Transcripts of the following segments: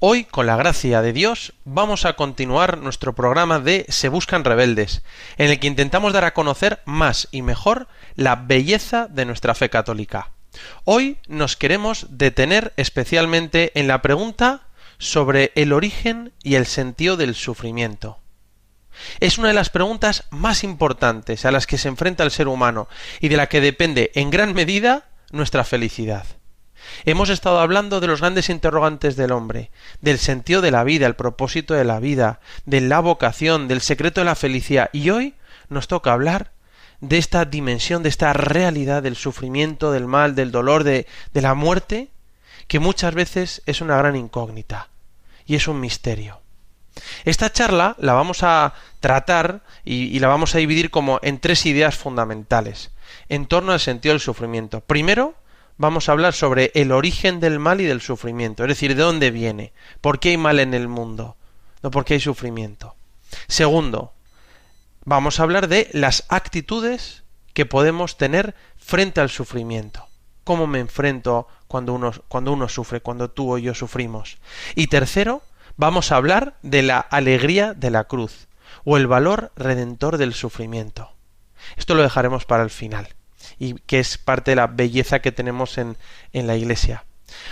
Hoy, con la gracia de Dios, vamos a continuar nuestro programa de Se Buscan Rebeldes, en el que intentamos dar a conocer más y mejor la belleza de nuestra fe católica. Hoy nos queremos detener especialmente en la pregunta sobre el origen y el sentido del sufrimiento. Es una de las preguntas más importantes a las que se enfrenta el ser humano y de la que depende en gran medida nuestra felicidad. Hemos estado hablando de los grandes interrogantes del hombre, del sentido de la vida, el propósito de la vida, de la vocación, del secreto de la felicidad, y hoy nos toca hablar de esta dimensión, de esta realidad del sufrimiento, del mal, del dolor, de, la muerte, que muchas veces es una gran incógnita y es un misterio. Esta charla la vamos a tratar y, la vamos a dividir como en tres ideas fundamentales en torno al sentido del sufrimiento. Primero, vamos a hablar sobre el origen del mal y del sufrimiento, es decir, de dónde viene, por qué hay mal en el mundo, no por qué hay sufrimiento. Segundo, vamos a hablar de las actitudes que podemos tener frente al sufrimiento. ¿Cómo me enfrento cuando uno, cuando uno sufre, cuando tú o yo sufrimos? Y tercero, vamos a hablar de la alegría de la cruz o el valor redentor del sufrimiento. Esto lo dejaremos para el final y que es parte de la belleza que tenemos en, en la Iglesia.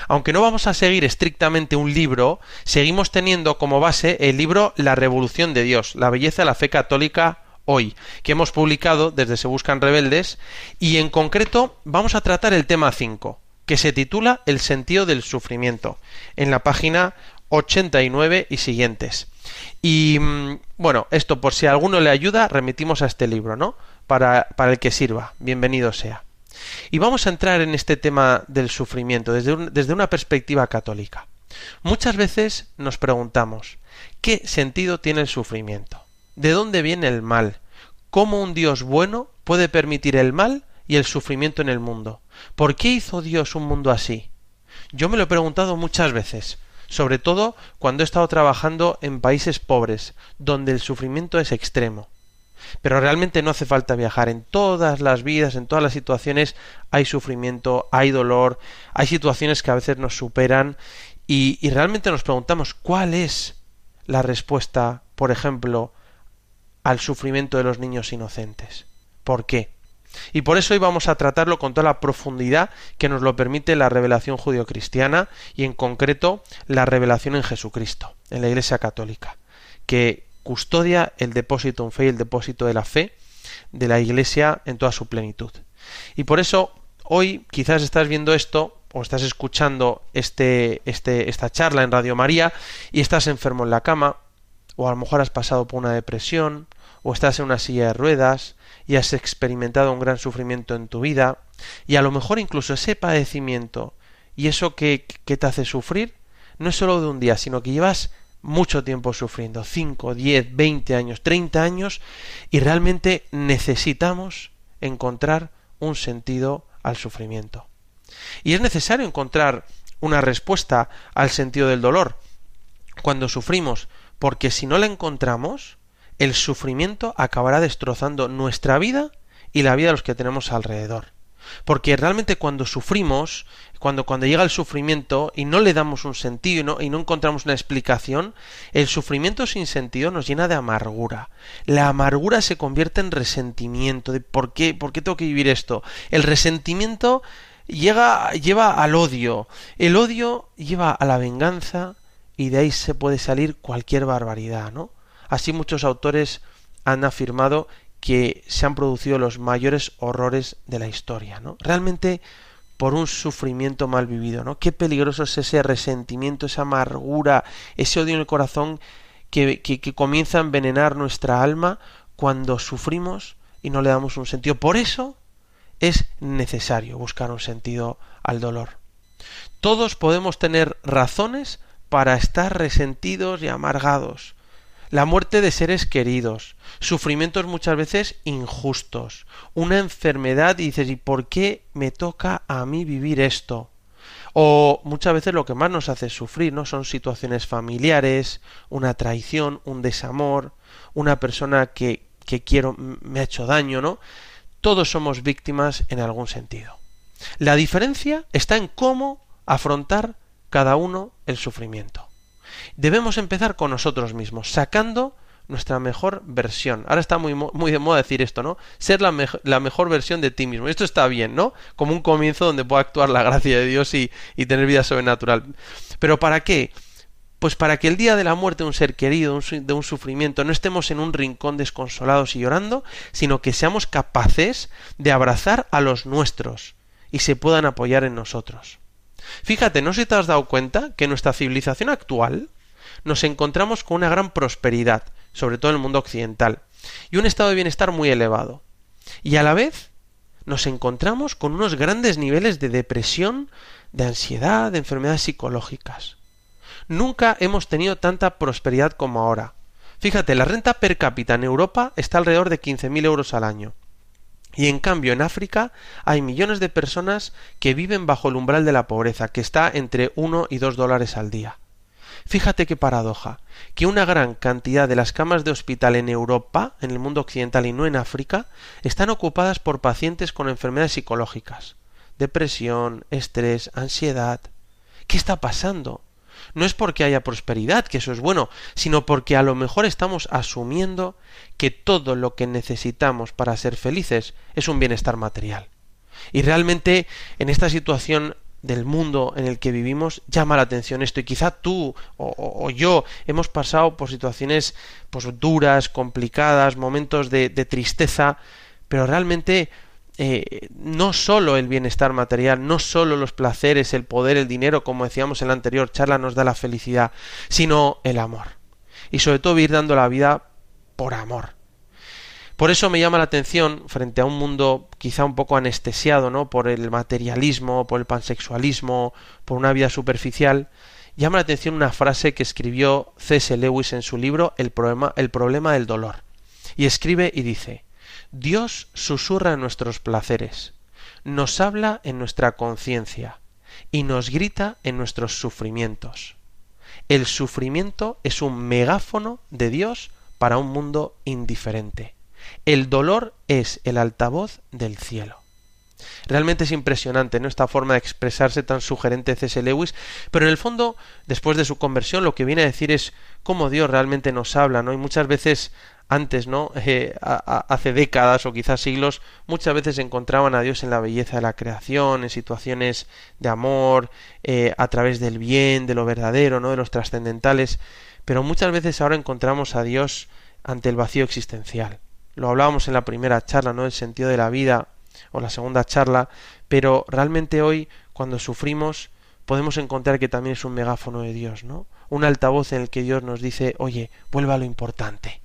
Aunque no vamos a seguir estrictamente un libro, seguimos teniendo como base el libro La Revolución de Dios, la belleza de la fe católica hoy, que hemos publicado desde Se Buscan Rebeldes, y en concreto vamos a tratar el tema 5, que se titula El sentido del sufrimiento, en la página 89 y siguientes. Y mm, bueno, esto por si alguno le ayuda, remitimos a este libro, ¿no? Para, para el que sirva. Bienvenido sea. Y vamos a entrar en este tema del sufrimiento desde, desde una perspectiva católica. Muchas veces nos preguntamos, ¿qué sentido tiene el sufrimiento? ¿De dónde viene el mal? ¿Cómo un Dios bueno puede permitir el mal y el sufrimiento en el mundo? ¿Por qué hizo Dios un mundo así? Yo me lo he preguntado muchas veces sobre todo cuando he estado trabajando en países pobres, donde el sufrimiento es extremo. Pero realmente no hace falta viajar. En todas las vidas, en todas las situaciones, hay sufrimiento, hay dolor, hay situaciones que a veces nos superan y, realmente nos preguntamos cuál es la respuesta, por ejemplo, al sufrimiento de los niños inocentes. ¿Por qué? Y por eso hoy vamos a tratarlo con toda la profundidad que nos lo permite la revelación judio-cristiana y en concreto la revelación en Jesucristo, en la Iglesia Católica, que custodia el depósito en fe y el depósito de la fe de la Iglesia en toda su plenitud. Y por eso hoy quizás estás viendo esto o estás escuchando este, este, esta charla en Radio María y estás enfermo en la cama, o a lo mejor has pasado por una depresión, o estás en una silla de ruedas, y has experimentado un gran sufrimiento en tu vida, y a lo mejor incluso ese padecimiento y eso que, que te hace sufrir, no es solo de un día, sino que llevas mucho tiempo sufriendo, 5, 10, 20 años, 30 años, y realmente necesitamos encontrar un sentido al sufrimiento. Y es necesario encontrar una respuesta al sentido del dolor cuando sufrimos, porque si no la encontramos, el sufrimiento acabará destrozando nuestra vida y la vida de los que tenemos alrededor. Porque realmente cuando sufrimos, cuando, cuando llega el sufrimiento y no le damos un sentido y no, y no encontramos una explicación, el sufrimiento sin sentido nos llena de amargura. La amargura se convierte en resentimiento de ¿por qué, por qué tengo que vivir esto? El resentimiento llega, lleva al odio. El odio lleva a la venganza y de ahí se puede salir cualquier barbaridad, ¿no? Así muchos autores han afirmado que se han producido los mayores horrores de la historia, ¿no? Realmente por un sufrimiento mal vivido, ¿no? Qué peligroso es ese resentimiento, esa amargura, ese odio en el corazón que, que, que comienza a envenenar nuestra alma cuando sufrimos y no le damos un sentido. Por eso es necesario buscar un sentido al dolor. Todos podemos tener razones para estar resentidos y amargados, la muerte de seres queridos, sufrimientos muchas veces injustos, una enfermedad y dices, ¿y por qué me toca a mí vivir esto? O muchas veces lo que más nos hace sufrir, ¿no? Son situaciones familiares, una traición, un desamor, una persona que, que quiero me ha hecho daño, ¿no? Todos somos víctimas en algún sentido. La diferencia está en cómo afrontar cada uno el sufrimiento. Debemos empezar con nosotros mismos, sacando nuestra mejor versión. Ahora está muy, muy de moda decir esto, ¿no? Ser la, la, mejor versión de ti mismo. Esto está bien, ¿no? Como un comienzo donde pueda actuar la gracia de Dios y, y tener vida sobrenatural. Pero ¿para qué? Pues para que el día de la muerte de un ser querido, de un sufrimiento, no estemos en un rincón desconsolados y llorando, sino que seamos capaces de abrazar a los nuestros y se puedan apoyar en nosotros. Fíjate, ¿no se te has dado cuenta que en nuestra civilización actual nos encontramos con una gran prosperidad, sobre todo en el mundo occidental, y un estado de bienestar muy elevado. Y a la vez nos encontramos con unos grandes niveles de depresión, de ansiedad, de enfermedades psicológicas. Nunca hemos tenido tanta prosperidad como ahora. Fíjate, la renta per cápita en Europa está alrededor de 15.000 euros al año. Y en cambio en África hay millones de personas que viven bajo el umbral de la pobreza, que está entre 1 y 2 dólares al día. Fíjate qué paradoja, que una gran cantidad de las camas de hospital en Europa, en el mundo occidental y no en África, están ocupadas por pacientes con enfermedades psicológicas, depresión, estrés, ansiedad. ¿Qué está pasando? No es porque haya prosperidad, que eso es bueno, sino porque a lo mejor estamos asumiendo que todo lo que necesitamos para ser felices es un bienestar material. Y realmente en esta situación del mundo en el que vivimos llama la atención esto y quizá tú o, yo hemos pasado por situaciones pues duras, complicadas, momentos de, de tristeza, pero realmente eh, no solo el bienestar material, no solo los placeres, el poder, el dinero, como decíamos en la anterior charla, nos da la felicidad, sino el amor. Y sobre todo vivir dando la vida por amor. Por eso me llama la atención, frente a un mundo quizá un poco anestesiado, ¿no? Por el materialismo, por el pansexualismo, por una vida superficial, llama la atención una frase que escribió C.S. Lewis en su libro el problema, el problema del dolor. Y escribe y dice, Dios susurra nuestros placeres, nos habla en nuestra conciencia y nos grita en nuestros sufrimientos. El sufrimiento es un megáfono de Dios para un mundo indiferente. El dolor es el altavoz del cielo. Realmente es impresionante ¿no? esta forma de expresarse tan sugerente de C.S. Lewis, pero en el fondo, después de su conversión, lo que viene a decir es cómo Dios realmente nos habla, ¿no? Y muchas veces antes, ¿no? Eh, hace décadas o quizás siglos, muchas veces encontraban a Dios en la belleza de la creación, en situaciones de amor, eh, a través del bien, de lo verdadero, ¿no? De los trascendentales, pero muchas veces ahora encontramos a Dios ante el vacío existencial. Lo hablábamos en la primera charla, ¿no? El sentido de la vida, o la segunda charla, pero realmente hoy, cuando sufrimos, podemos encontrar que también es un megáfono de Dios, ¿no? Un altavoz en el que Dios nos dice, oye, vuelva a lo importante.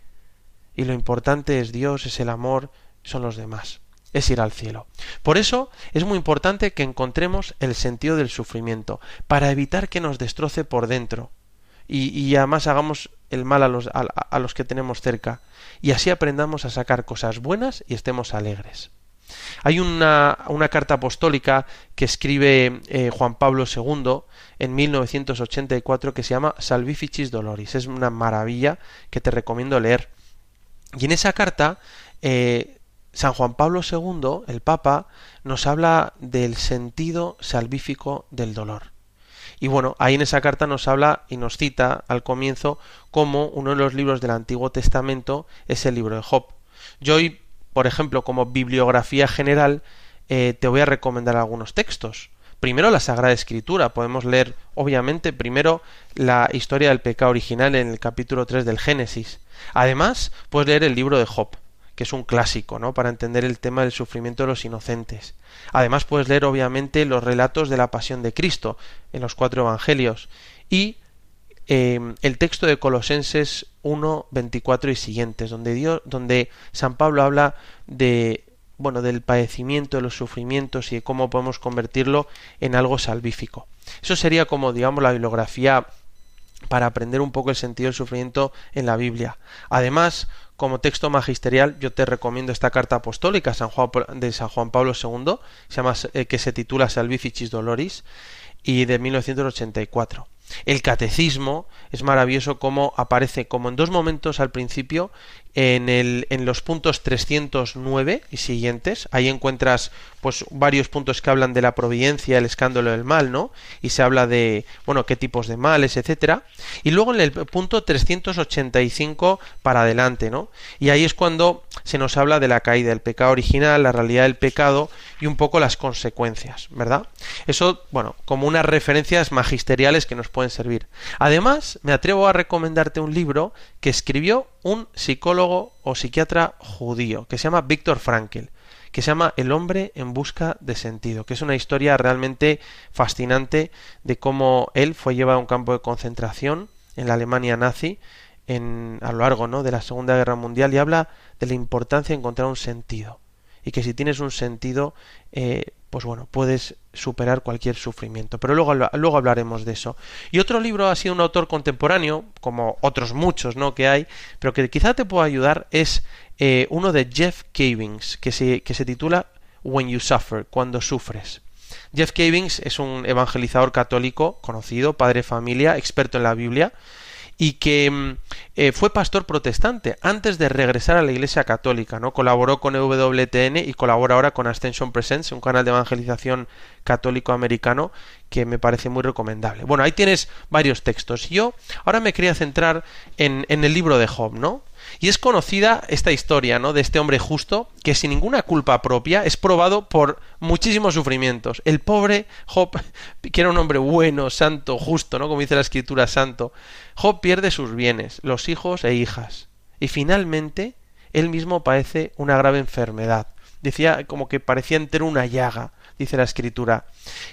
Y lo importante es Dios, es el amor, son los demás, es ir al cielo. Por eso es muy importante que encontremos el sentido del sufrimiento, para evitar que nos destroce por dentro. Y, y además hagamos el mal a los, a los que tenemos cerca. Y así aprendamos a sacar cosas buenas y estemos alegres. Hay una, una carta apostólica que escribe eh, Juan Pablo II en 1984 que se llama Salvificis Doloris. Es una maravilla que te recomiendo leer. Y en esa carta, eh, San Juan Pablo II, el Papa, nos habla del sentido salvífico del dolor. Y bueno, ahí en esa carta nos habla y nos cita al comienzo como uno de los libros del Antiguo Testamento es el libro de Job. Yo hoy por ejemplo, como bibliografía general, eh, te voy a recomendar algunos textos. Primero la Sagrada Escritura. Podemos leer, obviamente, primero la historia del pecado original en el capítulo 3 del Génesis. Además, puedes leer el libro de Job, que es un clásico, ¿no? Para entender el tema del sufrimiento de los inocentes. Además, puedes leer, obviamente, los relatos de la pasión de Cristo en los cuatro evangelios. Y Em, el texto de Colosenses 1, 24 y siguientes, donde, Dios, donde San Pablo habla de bueno, del padecimiento, de los sufrimientos y de cómo podemos convertirlo en algo salvífico. Eso sería como, digamos, la bibliografía para aprender un poco el sentido del sufrimiento en la Biblia. Además, como texto magisterial, yo te recomiendo esta carta apostólica de San Juan Pablo II, eh, que se titula Salvificis Doloris, y de 1984. El catecismo es maravilloso como aparece como en dos momentos al principio en, el, en los puntos 309 y siguientes. Ahí encuentras pues varios puntos que hablan de la providencia, el escándalo del mal, ¿no? Y se habla de, bueno, qué tipos de males, etcétera. Y luego en el punto 385 para adelante, ¿no? Y ahí es cuando se nos habla de la caída del pecado original, la realidad del pecado y un poco las consecuencias, ¿verdad? Eso, bueno, como unas referencias magisteriales que nos pueden servir. Además, me atrevo a recomendarte un libro que escribió un psicólogo o psiquiatra judío que se llama Víctor Frankl que se llama El hombre en busca de sentido, que es una historia realmente fascinante de cómo él fue llevado a un campo de concentración en la Alemania nazi en, a lo largo ¿no? de la Segunda Guerra Mundial y habla de la importancia de encontrar un sentido y que si tienes un sentido eh, pues bueno, puedes superar cualquier sufrimiento. Pero luego, luego hablaremos de eso. Y otro libro ha sido un autor contemporáneo, como otros muchos ¿no? que hay, pero que quizá te pueda ayudar, es eh, uno de Jeff Cavings, que se, que se titula When You Suffer, cuando sufres. Jeff Cavings es un evangelizador católico conocido, padre de familia, experto en la Biblia, y que mm, eh, fue pastor protestante antes de regresar a la Iglesia Católica, ¿no? Colaboró con EWTN y colabora ahora con Ascension Presents, un canal de evangelización católico americano que me parece muy recomendable. Bueno, ahí tienes varios textos. Yo ahora me quería centrar en, en el libro de Job, ¿no? Y es conocida esta historia, ¿no? De este hombre justo que sin ninguna culpa propia es probado por muchísimos sufrimientos. El pobre Job, que era un hombre bueno, santo, justo, ¿no? Como dice la escritura santo, Job pierde sus bienes, los hijos e hijas. Y finalmente, él mismo padece una grave enfermedad. Decía como que parecía entero una llaga, dice la escritura.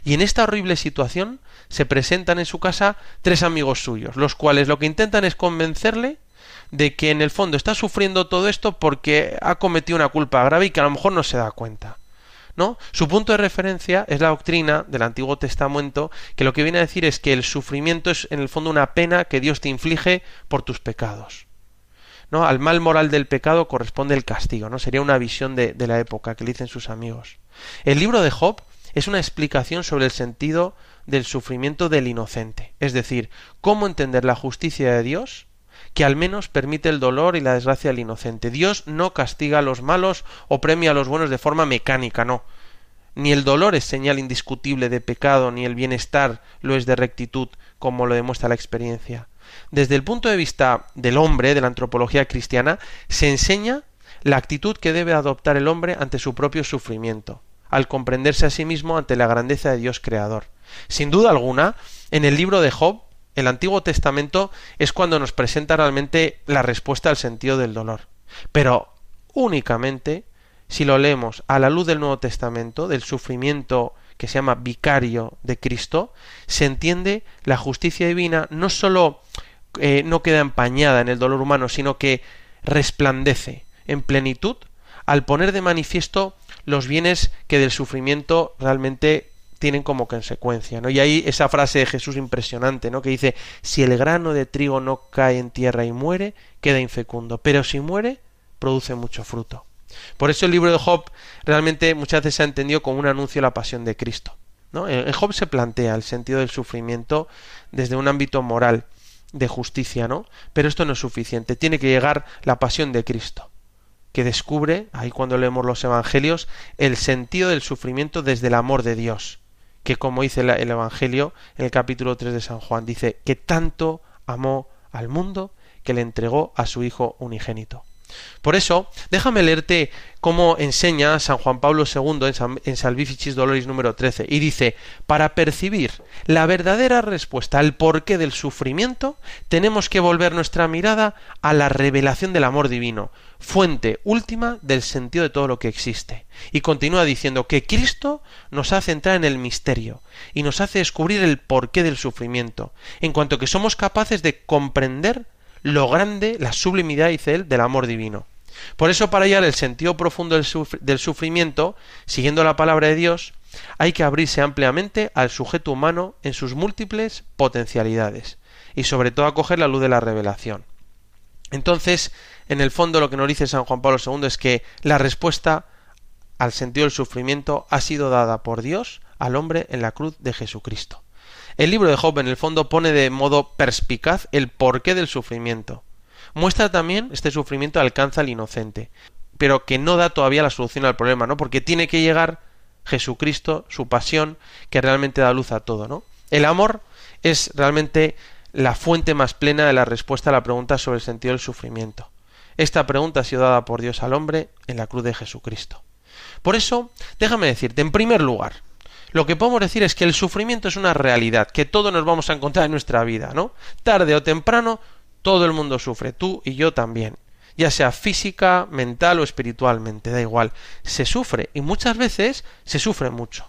Y en esta horrible situación se presentan en su casa tres amigos suyos, los cuales lo que intentan es convencerle de que en el fondo está sufriendo todo esto porque ha cometido una culpa grave y que a lo mejor no se da cuenta. ¿No? Su punto de referencia es la doctrina del Antiguo Testamento, que lo que viene a decir es que el sufrimiento es en el fondo una pena que Dios te inflige por tus pecados. ¿No? Al mal moral del pecado corresponde el castigo, ¿no? Sería una visión de, de la época que le dicen sus amigos. El libro de Job es una explicación sobre el sentido del sufrimiento del inocente, es decir, cómo entender la justicia de Dios que al menos permite el dolor y la desgracia al inocente. Dios no castiga a los malos o premia a los buenos de forma mecánica, no. Ni el dolor es señal indiscutible de pecado, ni el bienestar lo es de rectitud, como lo demuestra la experiencia. Desde el punto de vista del hombre, de la antropología cristiana, se enseña la actitud que debe adoptar el hombre ante su propio sufrimiento, al comprenderse a sí mismo ante la grandeza de Dios creador. Sin duda alguna, en el libro de Job el Antiguo Testamento es cuando nos presenta realmente la respuesta al sentido del dolor. Pero únicamente si lo leemos a la luz del Nuevo Testamento, del sufrimiento que se llama vicario de Cristo, se entiende la justicia divina no sólo eh, no queda empañada en el dolor humano, sino que resplandece en plenitud al poner de manifiesto los bienes que del sufrimiento realmente tienen como consecuencia, ¿no? Y ahí esa frase de Jesús impresionante, ¿no? Que dice, si el grano de trigo no cae en tierra y muere, queda infecundo, pero si muere, produce mucho fruto. Por eso el libro de Job realmente muchas veces se ha entendido como un anuncio de la pasión de Cristo. ¿no? En Job se plantea el sentido del sufrimiento desde un ámbito moral, de justicia, ¿no? Pero esto no es suficiente. Tiene que llegar la pasión de Cristo, que descubre, ahí cuando leemos los evangelios, el sentido del sufrimiento desde el amor de Dios que como dice el Evangelio en el capítulo 3 de San Juan, dice que tanto amó al mundo que le entregó a su Hijo unigénito. Por eso, déjame leerte cómo enseña San Juan Pablo II en, Salvificis Doloris número 13, y dice, para percibir la verdadera respuesta al porqué del sufrimiento, tenemos que volver nuestra mirada a la revelación del amor divino, fuente última del sentido de todo lo que existe. Y continúa diciendo que Cristo nos hace entrar en el misterio y nos hace descubrir el porqué del sufrimiento, en cuanto que somos capaces de comprender lo grande, la sublimidad, dice él, del amor divino. Por eso, para hallar el sentido profundo del, sufrimiento, siguiendo la palabra de Dios, hay que abrirse ampliamente al sujeto humano en sus múltiples potencialidades. y sobre todo acoger la luz de la revelación. Entonces, en el fondo lo que nos dice San Juan Pablo II es que la respuesta al sentido del sufrimiento ha sido dada por Dios al hombre en la cruz de Jesucristo. El libro de Job en el fondo pone de modo perspicaz el porqué del sufrimiento. Muestra también este sufrimiento alcanza al inocente, pero que no da todavía la solución al problema, ¿no? Porque tiene que llegar Jesucristo, su pasión, que realmente da luz a todo, ¿no? El amor es realmente la fuente más plena de la respuesta a la pregunta sobre el sentido del sufrimiento. Esta pregunta ha sido dada por Dios al hombre en la cruz de Jesucristo. Por eso, déjame decirte, en primer lugar, lo que podemos decir es que el sufrimiento es una realidad, que todos nos vamos a encontrar en nuestra vida, ¿no? Tarde o temprano, todo el mundo sufre, tú y yo también. Ya sea física, mental o espiritualmente, da igual. Se sufre y muchas veces se sufre mucho.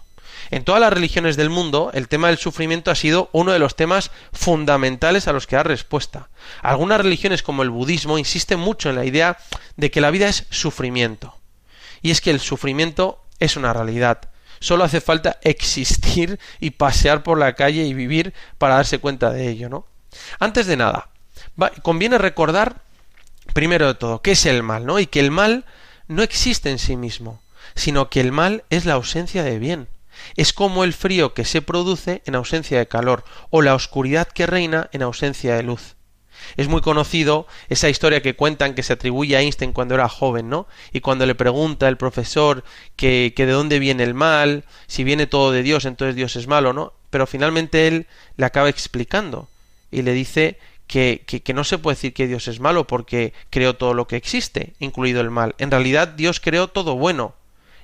En todas las religiones del mundo, el tema del sufrimiento ha sido uno de los temas fundamentales a los que da respuesta. Algunas religiones como el budismo insisten mucho en la idea de que la vida es sufrimiento. Y es que el sufrimiento es una realidad. Solo hace falta existir y pasear por la calle y vivir para darse cuenta de ello, ¿no? Antes de nada, conviene recordar, primero de todo, qué es el mal, ¿no? Y que el mal no existe en sí mismo, sino que el mal es la ausencia de bien. Es como el frío que se produce en ausencia de calor, o la oscuridad que reina en ausencia de luz. Es muy conocido esa historia que cuentan que se atribuye a Einstein cuando era joven, ¿no? Y cuando le pregunta el profesor que, que de dónde viene el mal, si viene todo de Dios, entonces Dios es malo, ¿no? Pero finalmente él le acaba explicando y le dice que, que, que, no se puede decir que Dios es malo porque creó todo lo que existe, incluido el mal. En realidad Dios creó todo bueno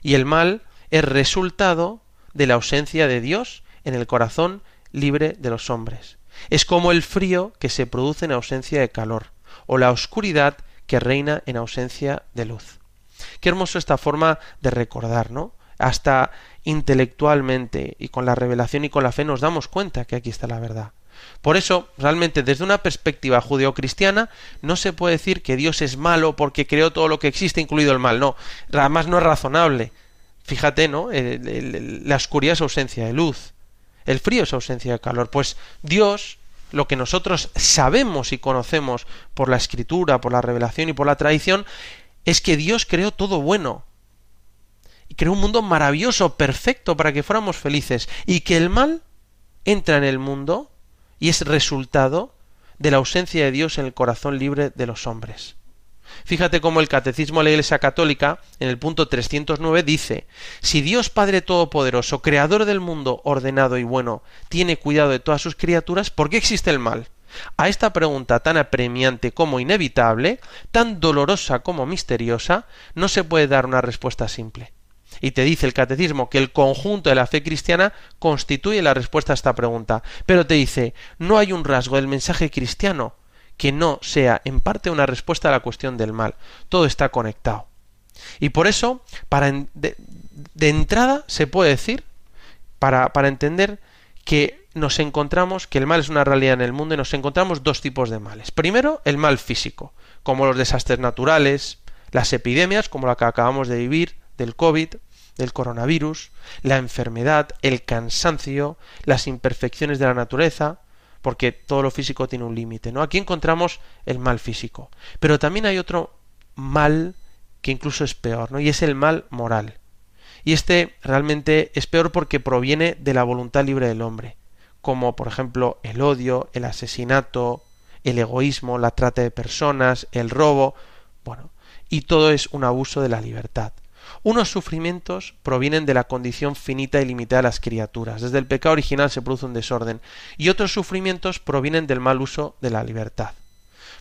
y el mal es resultado de la ausencia de Dios en el corazón libre de los hombres. Es como el frío que se produce en ausencia de calor, o la oscuridad que reina en ausencia de luz. Qué hermoso esta forma de recordar, ¿no? Hasta intelectualmente y con la revelación y con la fe nos damos cuenta que aquí está la verdad. Por eso, realmente, desde una perspectiva judeocristiana, no se puede decir que Dios es malo porque creó todo lo que existe, incluido el mal. No, además no es razonable. Fíjate, ¿no? la oscuridad es ausencia de luz. El frío es ausencia de calor. Pues Dios, lo que nosotros sabemos y conocemos por la escritura, por la revelación y por la tradición, es que Dios creó todo bueno. Y creó un mundo maravilloso, perfecto, para que fuéramos felices. Y que el mal entra en el mundo y es resultado de la ausencia de Dios en el corazón libre de los hombres. Fíjate cómo el Catecismo de la Iglesia Católica, en el punto 309, dice, si Dios Padre Todopoderoso, Creador del mundo ordenado y bueno, tiene cuidado de todas sus criaturas, ¿por qué existe el mal? A esta pregunta tan apremiante como inevitable, tan dolorosa como misteriosa, no se puede dar una respuesta simple. Y te dice el catecismo que el conjunto de la fe cristiana constituye la respuesta a esta pregunta. Pero te dice, no hay un rasgo del mensaje cristiano que no sea en parte una respuesta a la cuestión del mal. Todo está conectado. Y por eso, para de, de entrada, se puede decir, para, para entender que nos encontramos, que el mal es una realidad en el mundo y nos encontramos dos tipos de males. Primero, el mal físico, como los desastres naturales, las epidemias, como la que acabamos de vivir, del COVID, del coronavirus, la enfermedad, el cansancio, las imperfecciones de la naturaleza, porque todo lo físico tiene un límite, ¿no? Aquí encontramos el mal físico, pero también hay otro mal que incluso es peor, ¿no? Y es el mal moral. Y este realmente es peor porque proviene de la voluntad libre del hombre, como por ejemplo el odio, el asesinato, el egoísmo, la trata de personas, el robo, bueno, y todo es un abuso de la libertad. Unos sufrimientos provienen de la condición finita y limitada de las criaturas. Desde el pecado original se produce un desorden. Y otros sufrimientos provienen del mal uso de la libertad.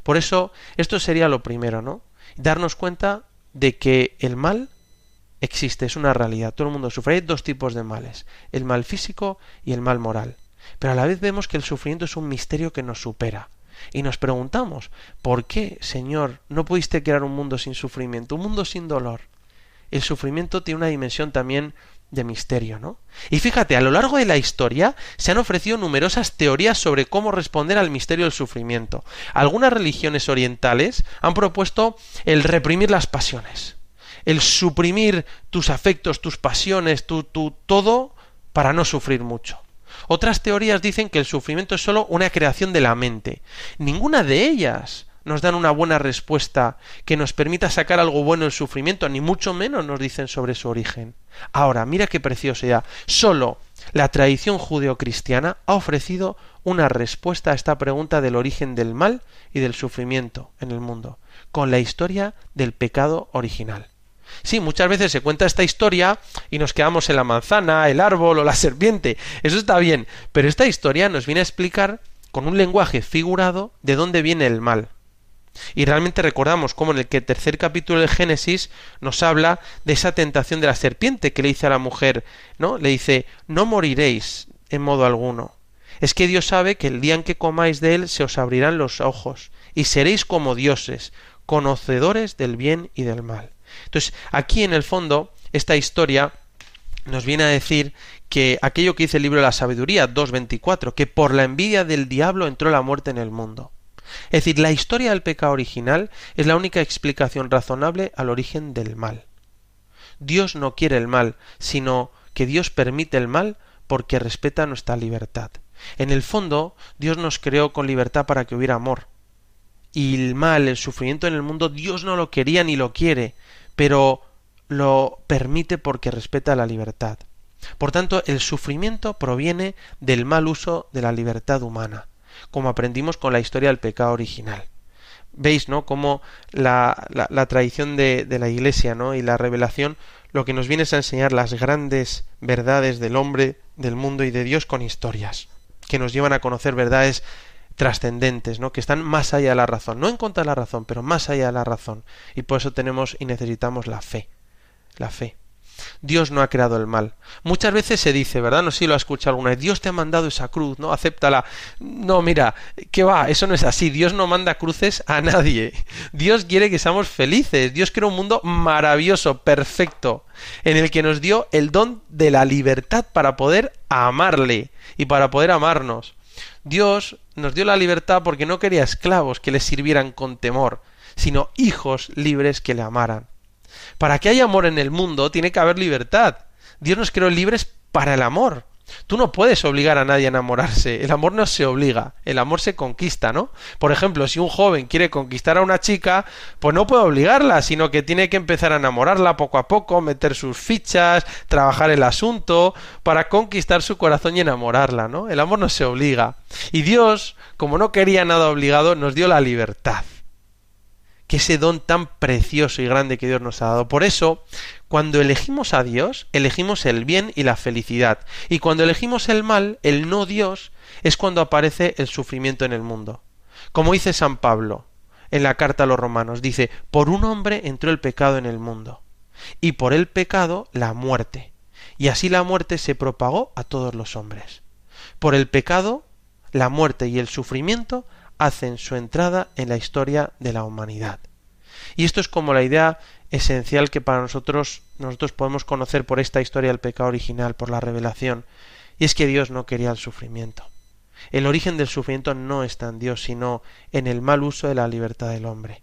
Por eso, esto sería lo primero, ¿no? Darnos cuenta de que el mal existe, es una realidad. Todo el mundo sufre. Hay dos tipos de males, el mal físico y el mal moral. Pero a la vez vemos que el sufrimiento es un misterio que nos supera. Y nos preguntamos, ¿por qué, Señor, no pudiste crear un mundo sin sufrimiento, un mundo sin dolor? El sufrimiento tiene una dimensión también de misterio, ¿no? Y fíjate, a lo largo de la historia se han ofrecido numerosas teorías sobre cómo responder al misterio del sufrimiento. Algunas religiones orientales han propuesto el reprimir las pasiones, el suprimir tus afectos, tus pasiones, tu, todo para no sufrir mucho. Otras teorías dicen que el sufrimiento es solo una creación de la mente. Ninguna de ellas nos dan una buena respuesta que nos permita sacar algo bueno del sufrimiento, ni mucho menos nos dicen sobre su origen. Ahora, mira qué preciosidad. Solo la tradición judeocristiana ha ofrecido una respuesta a esta pregunta del origen del mal y del sufrimiento en el mundo, con la historia del pecado original. Sí, muchas veces se cuenta esta historia y nos quedamos en la manzana, el árbol o la serpiente. Eso está bien, pero esta historia nos viene a explicar con un lenguaje figurado de dónde viene el mal. Y realmente recordamos cómo en el que tercer capítulo de Génesis nos habla de esa tentación de la serpiente que le dice a la mujer, ¿no? Le dice, no moriréis en modo alguno. Es que Dios sabe que el día en que comáis de él se os abrirán los ojos y seréis como dioses, conocedores del bien y del mal. Entonces, aquí en el fondo, esta historia nos viene a decir que aquello que dice el libro de la sabiduría 2.24, que por la envidia del diablo entró la muerte en el mundo. Es decir, la historia del pecado original es la única explicación razonable al origen del mal. Dios no quiere el mal, sino que Dios permite el mal porque respeta nuestra libertad. En el fondo, Dios nos creó con libertad para que hubiera amor. Y el mal, el sufrimiento en el mundo, Dios no lo quería ni lo quiere, pero lo permite porque respeta la libertad. Por tanto, el sufrimiento proviene del mal uso de la libertad humana, como aprendimos con la historia del pecado original. Veis, ¿no? Cómo la, la, tradición de, de, la Iglesia, ¿no? Y la revelación lo que nos viene es a enseñar las grandes verdades del hombre, del mundo y de Dios con historias, que nos llevan a conocer verdades trascendentes, ¿no? que están más allá de la razón, no en contra de la razón, pero más allá de la razón. Y por eso tenemos y necesitamos la fe. La fe. Dios no ha creado el mal. Muchas veces se dice, ¿verdad? No sé si lo ha escuchado alguna vez, Dios te ha mandado esa cruz, ¿no? Acéptala. No, mira, ¿qué va? Eso no es así. Dios no manda cruces a nadie. Dios quiere que seamos felices. Dios creó un mundo maravilloso, perfecto, en el que nos dio el don de la libertad para poder amarle y para poder amarnos. Dios nos dio la libertad porque no quería esclavos que le sirvieran con temor, sino hijos libres que le amaran. Para que haya amor en el mundo tiene que haber libertad. Dios nos creó libres para el amor. Tú no puedes obligar a nadie a enamorarse. El amor no se obliga, el amor se conquista, ¿no? Por ejemplo, si un joven quiere conquistar a una chica, pues no puede obligarla, sino que tiene que empezar a enamorarla poco a poco, meter sus fichas, trabajar el asunto, para conquistar su corazón y enamorarla, ¿no? El amor no se obliga. Y Dios, como no quería nada obligado, nos dio la libertad que ese don tan precioso y grande que Dios nos ha dado. Por eso, cuando elegimos a Dios, elegimos el bien y la felicidad. Y cuando elegimos el mal, el no Dios, es cuando aparece el sufrimiento en el mundo. Como dice San Pablo en la carta a los romanos, dice, por un hombre entró el pecado en el mundo, y por el pecado la muerte. Y así la muerte se propagó a todos los hombres. Por el pecado, la muerte y el sufrimiento hacen su entrada en la historia de la humanidad. Y esto es como la idea esencial que para nosotros nosotros podemos conocer por esta historia del pecado original, por la revelación, y es que Dios no quería el sufrimiento. El origen del sufrimiento no está en Dios, sino en el mal uso de la libertad del hombre.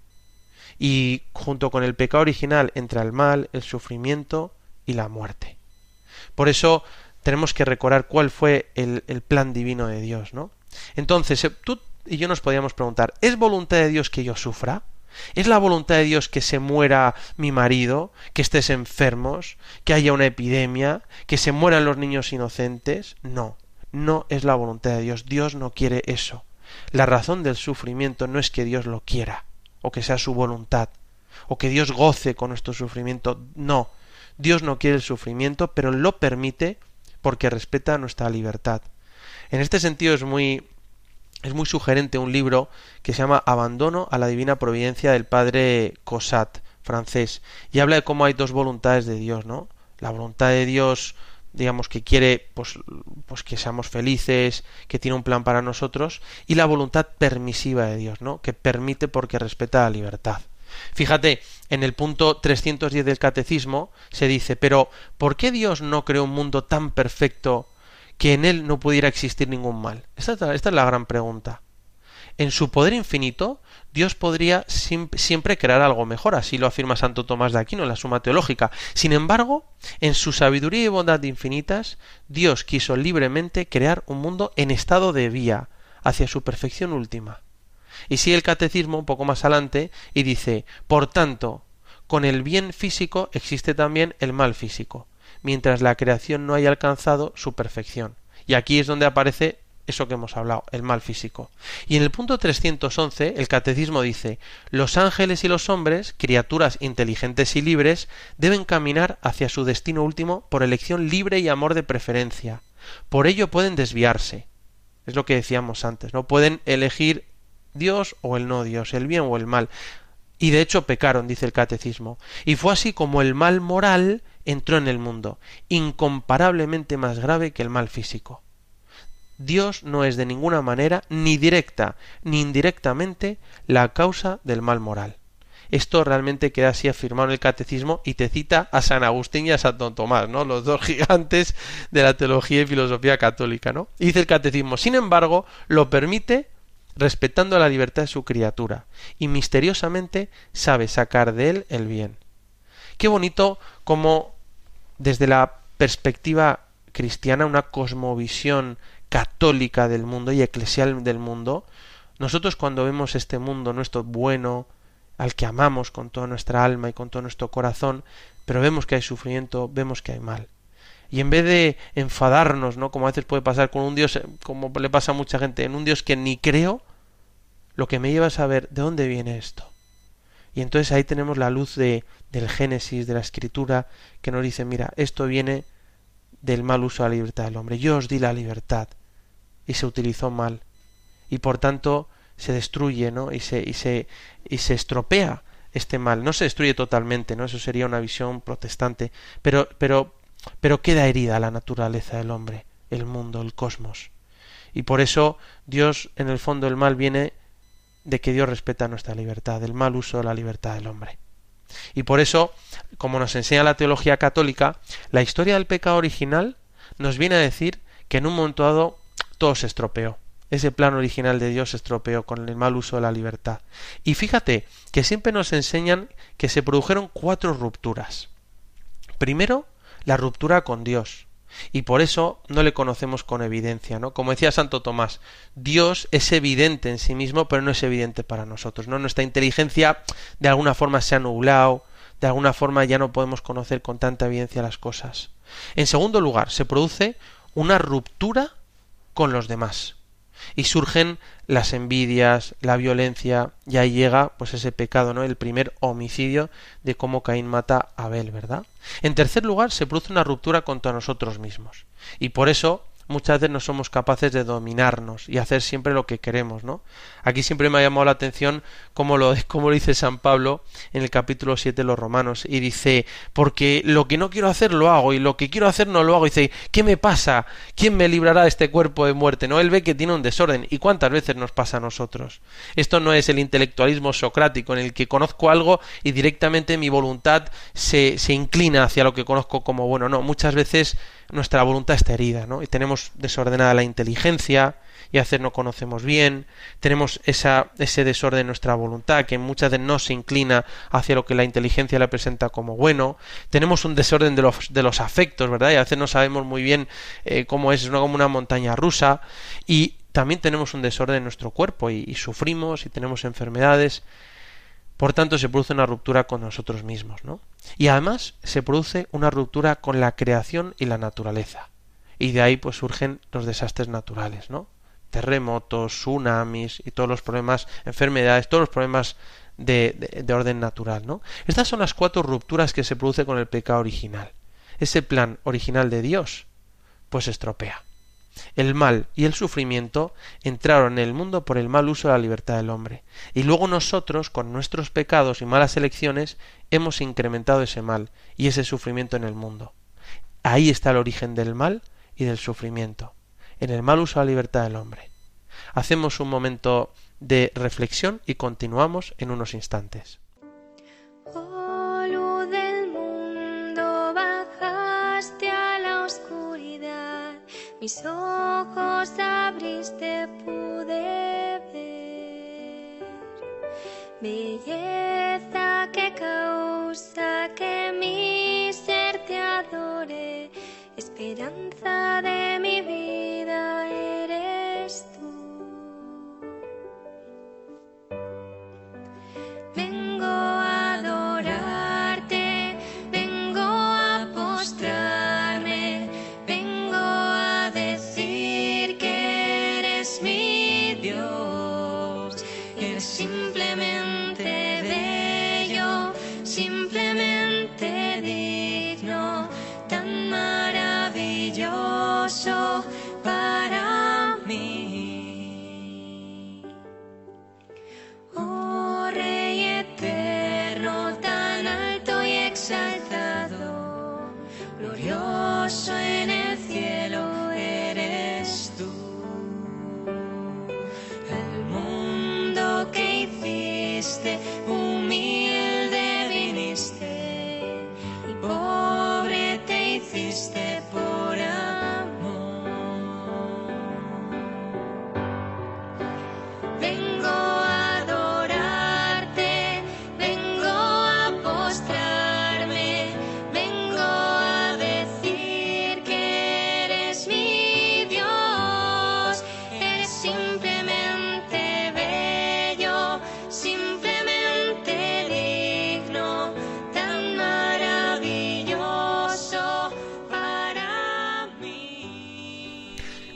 Y junto con el pecado original entra el mal, el sufrimiento y la muerte. Por eso tenemos que recordar cuál fue el, el plan divino de Dios, ¿no? Entonces, tú y yo nos podríamos preguntar, ¿es voluntad de Dios que yo sufra? ¿Es la voluntad de Dios que se muera mi marido, que estés enfermos, que haya una epidemia, que se mueran los niños inocentes? No, no es la voluntad de Dios. Dios no quiere eso. La razón del sufrimiento no es que Dios lo quiera, o que sea su voluntad, o que Dios goce con nuestro sufrimiento. No, Dios no quiere el sufrimiento, pero lo permite porque respeta nuestra libertad. En este sentido es muy es muy sugerente un libro que se llama Abandono a la Divina Providencia del padre Cosat, francés, y habla de cómo hay dos voluntades de Dios, ¿no? La voluntad de Dios, digamos, que quiere pues, pues que seamos felices, que tiene un plan para nosotros, y la voluntad permisiva de Dios, ¿no? Que permite porque respeta la libertad. Fíjate, en el punto 310 del Catecismo se dice, pero ¿por qué Dios no creó un mundo tan perfecto que en él no pudiera existir ningún mal? Esta, es la gran pregunta. en su poder infinito, Dios podría siempre crear algo mejor, así lo afirma Santo Tomás de Aquino en la Suma Teológica. Sin embargo, en su sabiduría y bondad infinitas, Dios quiso libremente crear un mundo en estado de vía, hacia su perfección última. Y sigue el catecismo un poco más adelante y dice, por tanto, con el bien físico existe también el mal físico, mientras la creación no haya alcanzado su perfección. Y aquí es donde aparece eso que hemos hablado, el mal físico. Y en el punto 311 el catecismo dice, los ángeles y los hombres, criaturas inteligentes y libres, deben caminar hacia su destino último por elección libre y amor de preferencia. Por ello pueden desviarse. Es lo que decíamos antes, ¿no? Pueden elegir Dios o el no Dios, el bien o el mal. Y de hecho pecaron, dice el catecismo. Y fue así como el mal moral entró en el mundo, incomparablemente más grave que el mal físico. Dios no es de ninguna manera, ni directa ni indirectamente, la causa del mal moral. Esto realmente queda así afirmado en el catecismo y te cita a San Agustín y a Santo Tomás, ¿no? Los dos gigantes de la teología y filosofía católica, ¿no? Y dice el catecismo, sin embargo, lo permite respetando la libertad de su criatura y misteriosamente sabe sacar de él el bien. Qué bonito como desde la perspectiva cristiana, una cosmovisión católica del mundo y eclesial del mundo, nosotros cuando vemos este mundo nuestro bueno, al que amamos con toda nuestra alma y con todo nuestro corazón, pero vemos que hay sufrimiento, vemos que hay mal. Y en vez de enfadarnos, ¿no? Como a veces puede pasar con un Dios, como le pasa a mucha gente, en un Dios que ni creo, lo que me lleva a saber de dónde viene esto. Y entonces ahí tenemos la luz de, del Génesis, de la Escritura, que nos dice, mira, esto viene del mal uso de la libertad del hombre. Yo os di la libertad y se utilizó mal y por tanto se destruye ¿no? y, se, y, se, y se estropea este mal. No se destruye totalmente, ¿no? Eso sería una visión protestante, pero, pero, pero queda herida la naturaleza del hombre, el mundo, el cosmos. Y por eso Dios, en el fondo, el mal viene de que Dios respeta nuestra libertad, el mal uso de la libertad del hombre. Y por eso, como nos enseña la teología católica, la historia del pecado original nos viene a decir que en un momento dado todo se estropeó. Ese plan original de Dios se estropeó con el mal uso de la libertad. Y fíjate que siempre nos enseñan que se produjeron cuatro rupturas. Primero, la ruptura con Dios. Y por eso no le conocemos con evidencia, ¿no? Como decía Santo Tomás, Dios es evidente en sí mismo, pero no es evidente para nosotros, ¿no? Nuestra inteligencia de alguna forma se ha nublado, de alguna forma ya no podemos conocer con tanta evidencia las cosas. En segundo lugar, se produce una ruptura con los demás. Y surgen las envidias, la violencia, y ahí llega pues ese pecado, ¿no? El primer homicidio de cómo Caín mata a Abel, ¿verdad? En tercer lugar, se produce una ruptura contra nosotros mismos. Y por eso muchas veces no somos capaces de dominarnos y hacer siempre lo que queremos, ¿no? Aquí siempre me ha llamado la atención cómo lo, lo dice San Pablo en el capítulo 7 de los Romanos y dice, porque lo que no quiero hacer lo hago y lo que quiero hacer no lo hago. Y dice, ¿qué me pasa? ¿Quién me librará de este cuerpo de muerte? No, él ve que tiene un desorden. ¿Y cuántas veces nos pasa a nosotros? Esto no es el intelectualismo socrático en el que conozco algo y directamente mi voluntad se, se inclina hacia lo que conozco como bueno. No, muchas veces nuestra voluntad está herida, ¿no? Y tenemos desordenada la inteligencia, y hacer no conocemos bien, tenemos esa, ese desorden en nuestra voluntad que muchas veces no se inclina hacia lo que la inteligencia le presenta como bueno, tenemos un desorden de los, de los afectos, ¿verdad? Y a veces no sabemos muy bien eh, cómo es, es como una montaña rusa, y también tenemos un desorden en nuestro cuerpo y sufrimos y tenemos enfermedades. Por tanto, se produce una ruptura con nosotros mismos, ¿no? Y además se produce una ruptura con la creación y la naturaleza. Y de ahí pues surgen los desastres naturales, ¿no? Terremotos, tsunamis y todos los problemas, enfermedades, todos los problemas de, de, orden natural, ¿no? Estas son las cuatro rupturas que se produce con el pecado original. Ese plan original de Dios, pues se estropea. El mal y el sufrimiento entraron en el mundo por el mal uso de la libertad del hombre. Y luego nosotros, con nuestros pecados y malas elecciones, hemos incrementado ese mal y ese sufrimiento en el mundo. Ahí está el origen del mal y del sufrimiento, en el mal uso de la libertad del hombre. Hacemos un momento de reflexión y continuamos en unos instantes. mis ojos abriste, pude ver belleza que causa que mi ser te adore, esperanza de mi vida.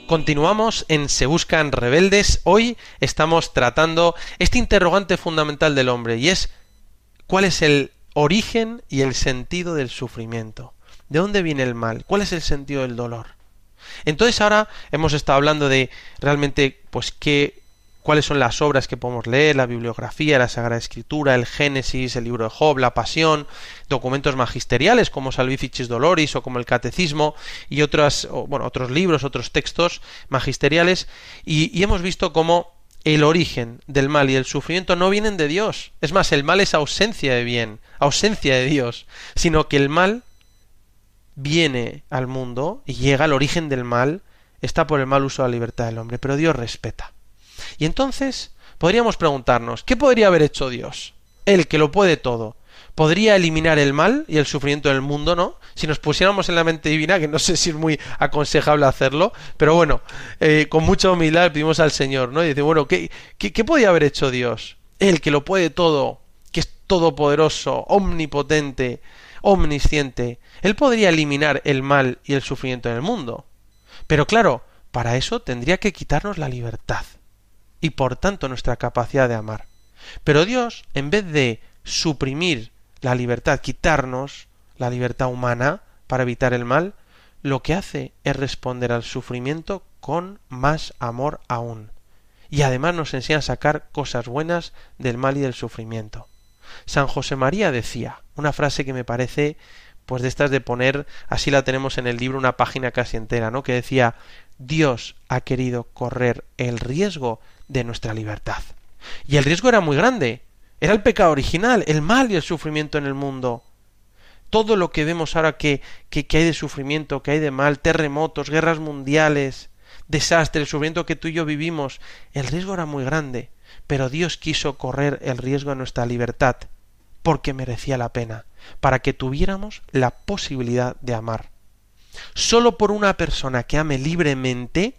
Continuamos en Se Buscan Rebeldes. Hoy estamos tratando este interrogante fundamental del hombre y es ¿cuál es el origen y el sentido del sufrimiento? ¿De dónde viene el mal? ¿Cuál es el sentido del dolor? Entonces ahora hemos estado hablando de realmente pues qué cuáles son las obras que podemos leer, la bibliografía, la Sagrada Escritura, el Génesis, el libro de Job, la Pasión, documentos magisteriales como Salvificis Doloris o como el Catecismo y otras, bueno, otros libros, otros textos magisteriales y, y hemos visto cómo el origen del mal y el sufrimiento no vienen de Dios. Es más, el mal es ausencia de bien, ausencia de Dios, sino que el mal viene al mundo y llega al origen del mal, está por el mal uso de la libertad del hombre, pero Dios respeta. Y entonces podríamos preguntarnos, ¿qué podría haber hecho Dios? Él que lo puede todo. ¿Podría eliminar el mal y el sufrimiento del mundo, no? Si nos pusiéramos en la mente divina, que no sé si es muy aconsejable hacerlo, pero bueno, eh, con mucha humildad pedimos al Señor, ¿no? Y dice, bueno, ¿qué, qué, haber hecho Dios? Él que lo puede todo, que es todopoderoso, omnipotente, omnisciente. Él podría eliminar el mal y el sufrimiento en el mundo. Pero claro, para eso tendría que quitarnos la libertad y por tanto nuestra capacidad de amar. Pero Dios, en vez de suprimir la libertad, quitarnos la libertad humana para evitar el mal, lo que hace es responder al sufrimiento con más amor aún. Y además nos enseña a sacar cosas buenas del mal y del sufrimiento. San José María decía, una frase que me parece pues de estas de poner, así la tenemos en el libro una página casi entera, ¿no? que decía Dios ha querido correr el riesgo de nuestra libertad. Y el riesgo era muy grande. Era el pecado original, el mal y el sufrimiento en el mundo. Todo lo que vemos ahora que, que, que hay de sufrimiento, que hay de mal, terremotos, guerras mundiales, desastres, el sufrimiento que tú y yo vivimos, el riesgo era muy grande. Pero Dios quiso correr el riesgo de nuestra libertad, porque merecía la pena, para que tuviéramos la posibilidad de amar. Solo por una persona que ame libremente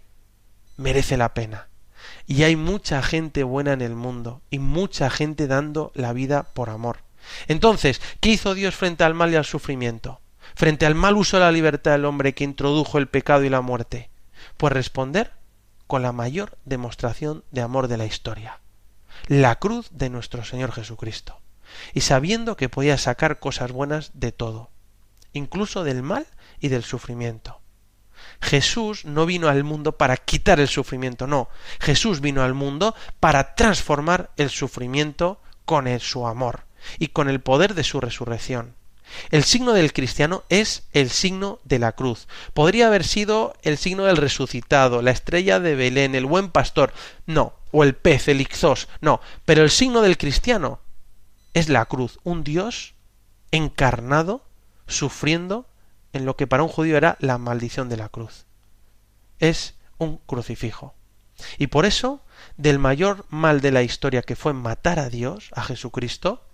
merece la pena. Y hay mucha gente buena en el mundo y mucha gente dando la vida por amor. Entonces, ¿qué hizo Dios frente al mal y al sufrimiento? Frente al mal uso de la libertad del hombre que introdujo el pecado y la muerte. Pues responder con la mayor demostración de amor de la historia. La cruz de nuestro Señor Jesucristo. Y sabiendo que podía sacar cosas buenas de todo, incluso del mal y del sufrimiento. Jesús no vino al mundo para quitar el sufrimiento, no. Jesús vino al mundo para transformar el sufrimiento con su amor y con el poder de su resurrección. El signo del cristiano es el signo de la cruz. Podría haber sido el signo del resucitado, la estrella de Belén, el buen pastor, no, o el pez, el ixos, no, pero el signo del cristiano es la cruz, un Dios encarnado, sufriendo en lo que para un judío era la maldición de la cruz. Es un crucifijo. Y por eso del mayor mal de la historia que fue matar a Dios, a Jesucristo,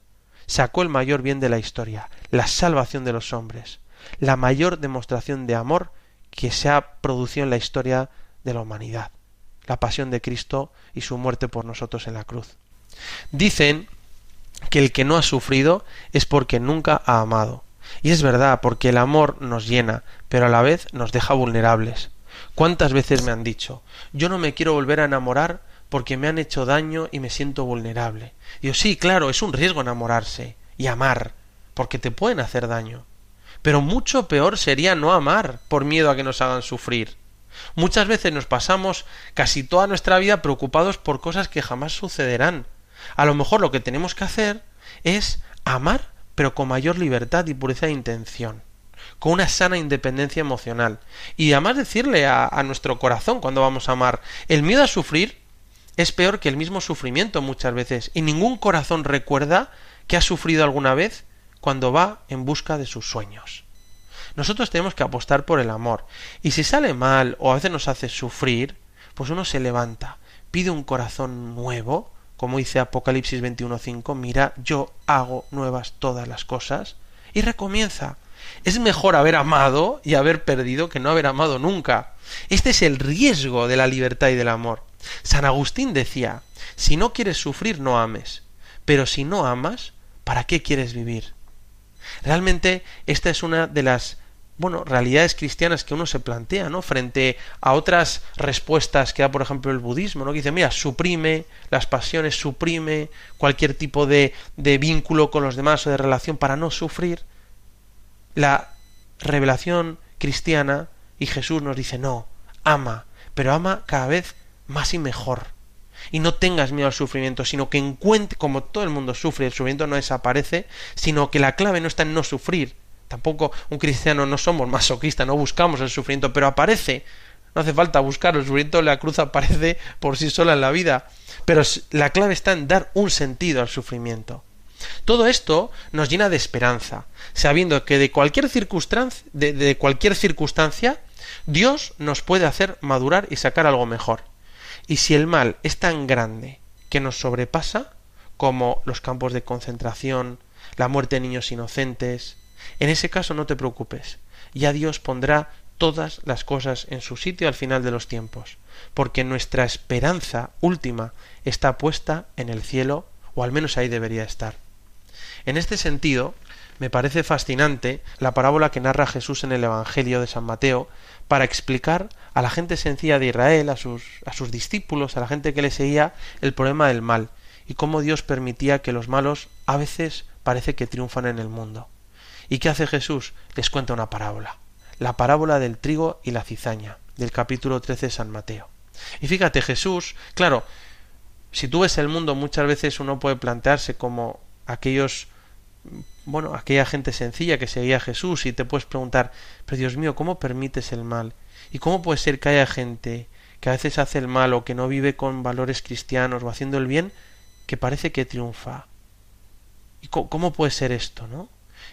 sacó el mayor bien de la historia, la salvación de los hombres, la mayor demostración de amor que se ha producido en la historia de la humanidad, la pasión de Cristo y su muerte por nosotros en la cruz. Dicen que el que no ha sufrido es porque nunca ha amado. Y es verdad, porque el amor nos llena, pero a la vez nos deja vulnerables. ¿Cuántas veces me han dicho, yo no me quiero volver a enamorar porque me han hecho daño y me siento vulnerable? Digo, sí, claro, es un riesgo enamorarse y amar, porque te pueden hacer daño. Pero mucho peor sería no amar por miedo a que nos hagan sufrir. Muchas veces nos pasamos casi toda nuestra vida preocupados por cosas que jamás sucederán. A lo mejor lo que tenemos que hacer es amar, pero con mayor libertad y pureza de intención con una sana independencia emocional. Y además decirle a, nuestro corazón cuando vamos a amar, el miedo a sufrir es peor que el mismo sufrimiento muchas veces. Y ningún corazón recuerda que ha sufrido alguna vez cuando va en busca de sus sueños. Nosotros tenemos que apostar por el amor. Y si sale mal o a veces nos hace sufrir, pues uno se levanta, pide un corazón nuevo, como dice Apocalipsis 21.5, mira, yo hago nuevas todas las cosas, y recomienza. Es mejor haber amado y haber perdido que no haber amado nunca. Este es el riesgo de la libertad y del amor. San Agustín decía, si no quieres sufrir, no ames, pero si no amas, ¿para qué quieres vivir? Realmente esta es una de las bueno, realidades cristianas que uno se plantea, ¿no? Frente a otras respuestas que da, por ejemplo, el budismo, ¿no? Que dice, mira, suprime las pasiones, suprime cualquier tipo de, de vínculo con los demás o de relación para no sufrir. La revelación cristiana y Jesús nos dice, no, ama, pero ama cada vez más y mejor. Y no tengas miedo al sufrimiento, sino que encuentre, como todo el mundo sufre, el sufrimiento no desaparece, sino que la clave no está en no sufrir, Tampoco un cristiano no somos masoquistas, no buscamos el sufrimiento, pero aparece. No hace falta buscar el sufrimiento, la cruz aparece por sí sola en la vida. Pero la clave está en dar un sentido al sufrimiento. Todo esto nos llena de esperanza, sabiendo que de cualquier circunstancia, de, de cualquier circunstancia, Dios nos puede hacer madurar y sacar algo mejor. Y si el mal es tan grande que nos sobrepasa, como los campos de concentración, la muerte de niños inocentes, en ese caso no te preocupes, ya Dios pondrá todas las cosas en su sitio al final de los tiempos, porque nuestra esperanza última está puesta en el cielo, o al menos ahí debería estar. En este sentido, me parece fascinante la parábola que narra Jesús en el Evangelio de San Mateo para explicar a la gente sencilla de Israel, a sus, a sus discípulos, a la gente que le seguía, el problema del mal y cómo Dios permitía que los malos a veces parece que triunfan en el mundo. ¿Y qué hace Jesús? Les cuenta una parábola. La parábola del trigo y la cizaña, del capítulo 13 de San Mateo. Y fíjate, Jesús, claro, si tú ves el mundo muchas veces uno puede plantearse como aquellos bueno, aquella gente sencilla que seguía a Jesús y te puedes preguntar, pero Dios mío, ¿cómo permites el mal? ¿Y cómo puede ser que haya gente que a veces hace el mal o que no vive con valores cristianos o haciendo el bien que parece que triunfa? ¿Y cómo puede ser esto, no?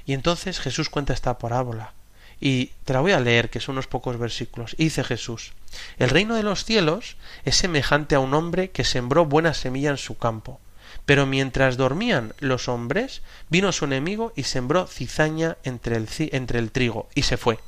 Y entonces Jesús cuenta esta parábola. Y te la voy a leer, que son unos pocos versículos. Y dice Jesús, el reino de los cielos es semejante a un hombre que sembró buena semilla en su campo. Pero mientras dormían los hombres, vino su enemigo y sembró cizaña entre el, entre el trigo, y se fue.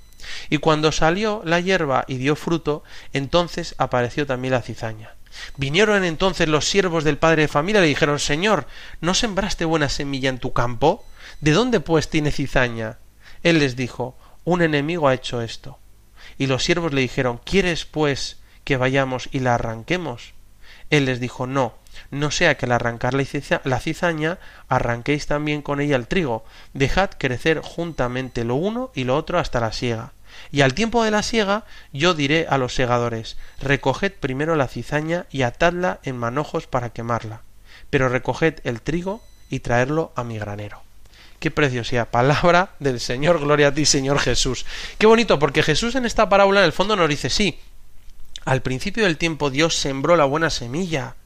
Y cuando salió la hierba y dio fruto, entonces apareció también la cizaña. Vinieron entonces los siervos del padre de familia y le dijeron Señor, ¿no sembraste buena semilla en tu campo? ¿De dónde pues tiene cizaña? Él les dijo Un enemigo ha hecho esto. Y los siervos le dijeron ¿Quieres pues que vayamos y la arranquemos? Él les dijo No, no sea que al arrancar la cizaña arranquéis también con ella el trigo, dejad crecer juntamente lo uno y lo otro hasta la siega. Y al tiempo de la siega yo diré a los segadores recoged primero la cizaña y atadla en manojos para quemarla, pero recoged el trigo y traerlo a mi granero. Qué preciosidad. Palabra del Señor. Gloria a ti, Señor Jesús. Qué bonito, porque Jesús en esta parábola en el fondo nos dice, sí, al principio del tiempo Dios sembró la buena semilla.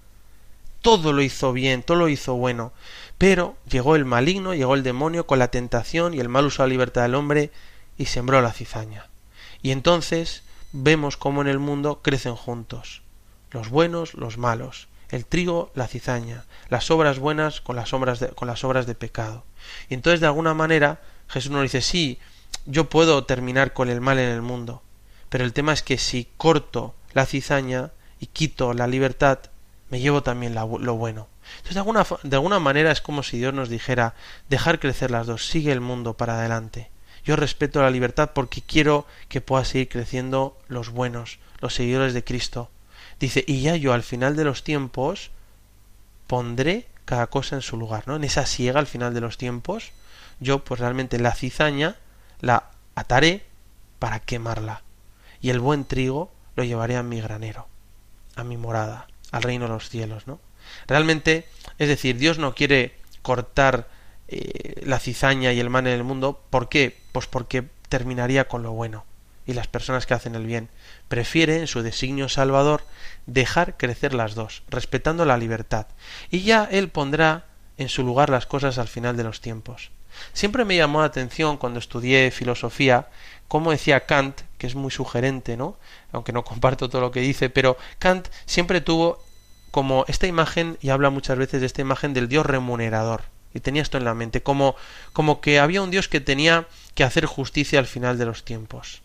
Todo lo hizo bien, todo lo hizo bueno. Pero llegó el maligno, llegó el demonio con la tentación y el mal uso de la libertad del hombre y sembró la cizaña. Y entonces vemos cómo en el mundo crecen juntos los buenos, los malos. El trigo, la cizaña, las obras buenas con las obras de, con las obras de pecado. Y entonces de alguna manera Jesús nos dice, sí, yo puedo terminar con el mal en el mundo, pero el tema es que si corto la cizaña y quito la libertad, me llevo también lo bueno. Entonces de alguna, de alguna manera es como si Dios nos dijera, dejar crecer las dos, sigue el mundo para adelante. Yo respeto la libertad porque quiero que pueda seguir creciendo los buenos, los seguidores de Cristo. Dice, y ya yo al final de los tiempos pondré cada cosa en su lugar, ¿no? En esa siega al final de los tiempos, yo pues realmente la cizaña la ataré para quemarla, y el buen trigo lo llevaré a mi granero, a mi morada, al reino de los cielos, ¿no? Realmente, es decir, Dios no quiere cortar eh, la cizaña y el mal en el mundo, ¿por qué? Pues porque terminaría con lo bueno y las personas que hacen el bien. Prefiere, en su designio salvador, dejar crecer las dos, respetando la libertad, y ya Él pondrá en su lugar las cosas al final de los tiempos. Siempre me llamó la atención cuando estudié filosofía como decía Kant, que es muy sugerente, ¿no? Aunque no comparto todo lo que dice, pero Kant siempre tuvo como esta imagen, y habla muchas veces de esta imagen del Dios remunerador. Y tenía esto en la mente, como, como que había un Dios que tenía que hacer justicia al final de los tiempos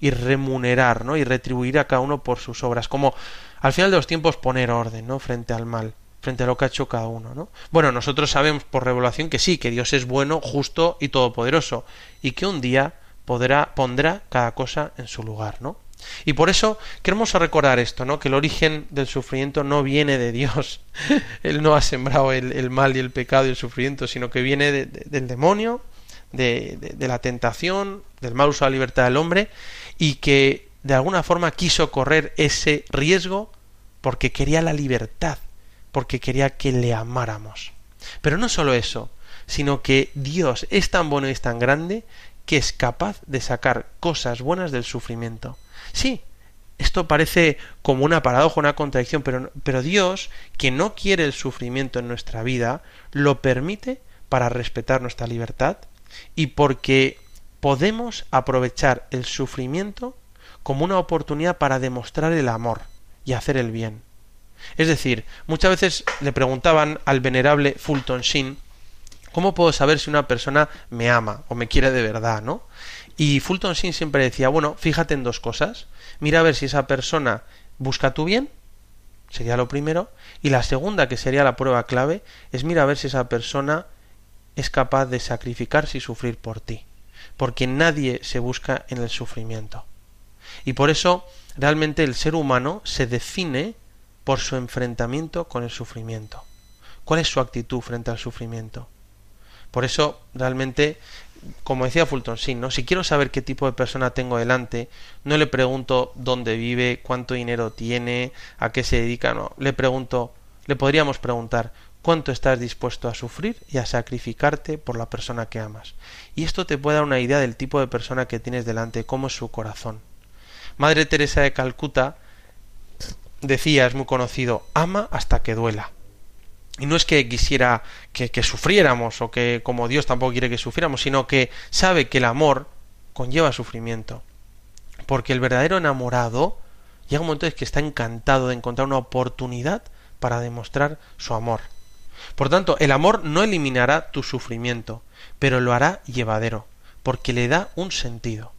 y remunerar, ¿no? Y retribuir a cada uno por sus obras, como al final de los tiempos poner orden, ¿no? Frente al mal, frente a lo que ha hecho cada uno, ¿no? Bueno, nosotros sabemos por revelación que sí, que Dios es bueno, justo y todopoderoso, y que un día podrá, pondrá cada cosa en su lugar, ¿no? Y por eso queremos recordar esto, ¿no? Que el origen del sufrimiento no viene de Dios. Él no ha sembrado el, el mal y el pecado y el sufrimiento, sino que viene de, de, del demonio, de, de, la tentación, del mal uso de la libertad del hombre, y que de alguna forma quiso correr ese riesgo porque quería la libertad, porque quería que le amáramos. Pero no solo eso, sino que Dios es tan bueno y es tan grande que es capaz de sacar cosas buenas del sufrimiento. Sí, esto parece como una paradoja, una contradicción, pero, pero Dios, que no quiere el sufrimiento en nuestra vida, lo permite para respetar nuestra libertad y porque podemos aprovechar el sufrimiento como una oportunidad para demostrar el amor y hacer el bien. Es decir, muchas veces le preguntaban al venerable Fulton Sheen ¿cómo puedo saber si una persona me ama o me quiere de verdad, no? Y Fulton Sheen siempre decía, bueno, fíjate en dos cosas. Mira a ver si esa persona busca tu bien, sería lo primero, y la segunda, que sería la prueba clave, es mira a ver si esa persona es capaz de sacrificarse y sufrir por ti, porque nadie se busca en el sufrimiento. Y por eso realmente el ser humano se define por su enfrentamiento con el sufrimiento. ¿Cuál es su actitud frente al sufrimiento? Por eso realmente como decía Fulton sí, ¿no? Si quiero saber qué tipo de persona tengo delante, no le pregunto dónde vive, cuánto dinero tiene, a qué se dedica, no. Le pregunto, le podríamos preguntar, cuánto estás dispuesto a sufrir y a sacrificarte por la persona que amas. Y esto te puede dar una idea del tipo de persona que tienes delante, cómo es su corazón. Madre Teresa de Calcuta decía, es muy conocido, ama hasta que duela. Y no es que quisiera que, sufriéramos o que como Dios tampoco quiere que sufriéramos, sino que sabe que el amor conlleva sufrimiento. Porque el verdadero enamorado llega un momento en que está encantado de encontrar una oportunidad para demostrar su amor. Por tanto, el amor no eliminará tu sufrimiento, pero lo hará llevadero, porque le da un sentido.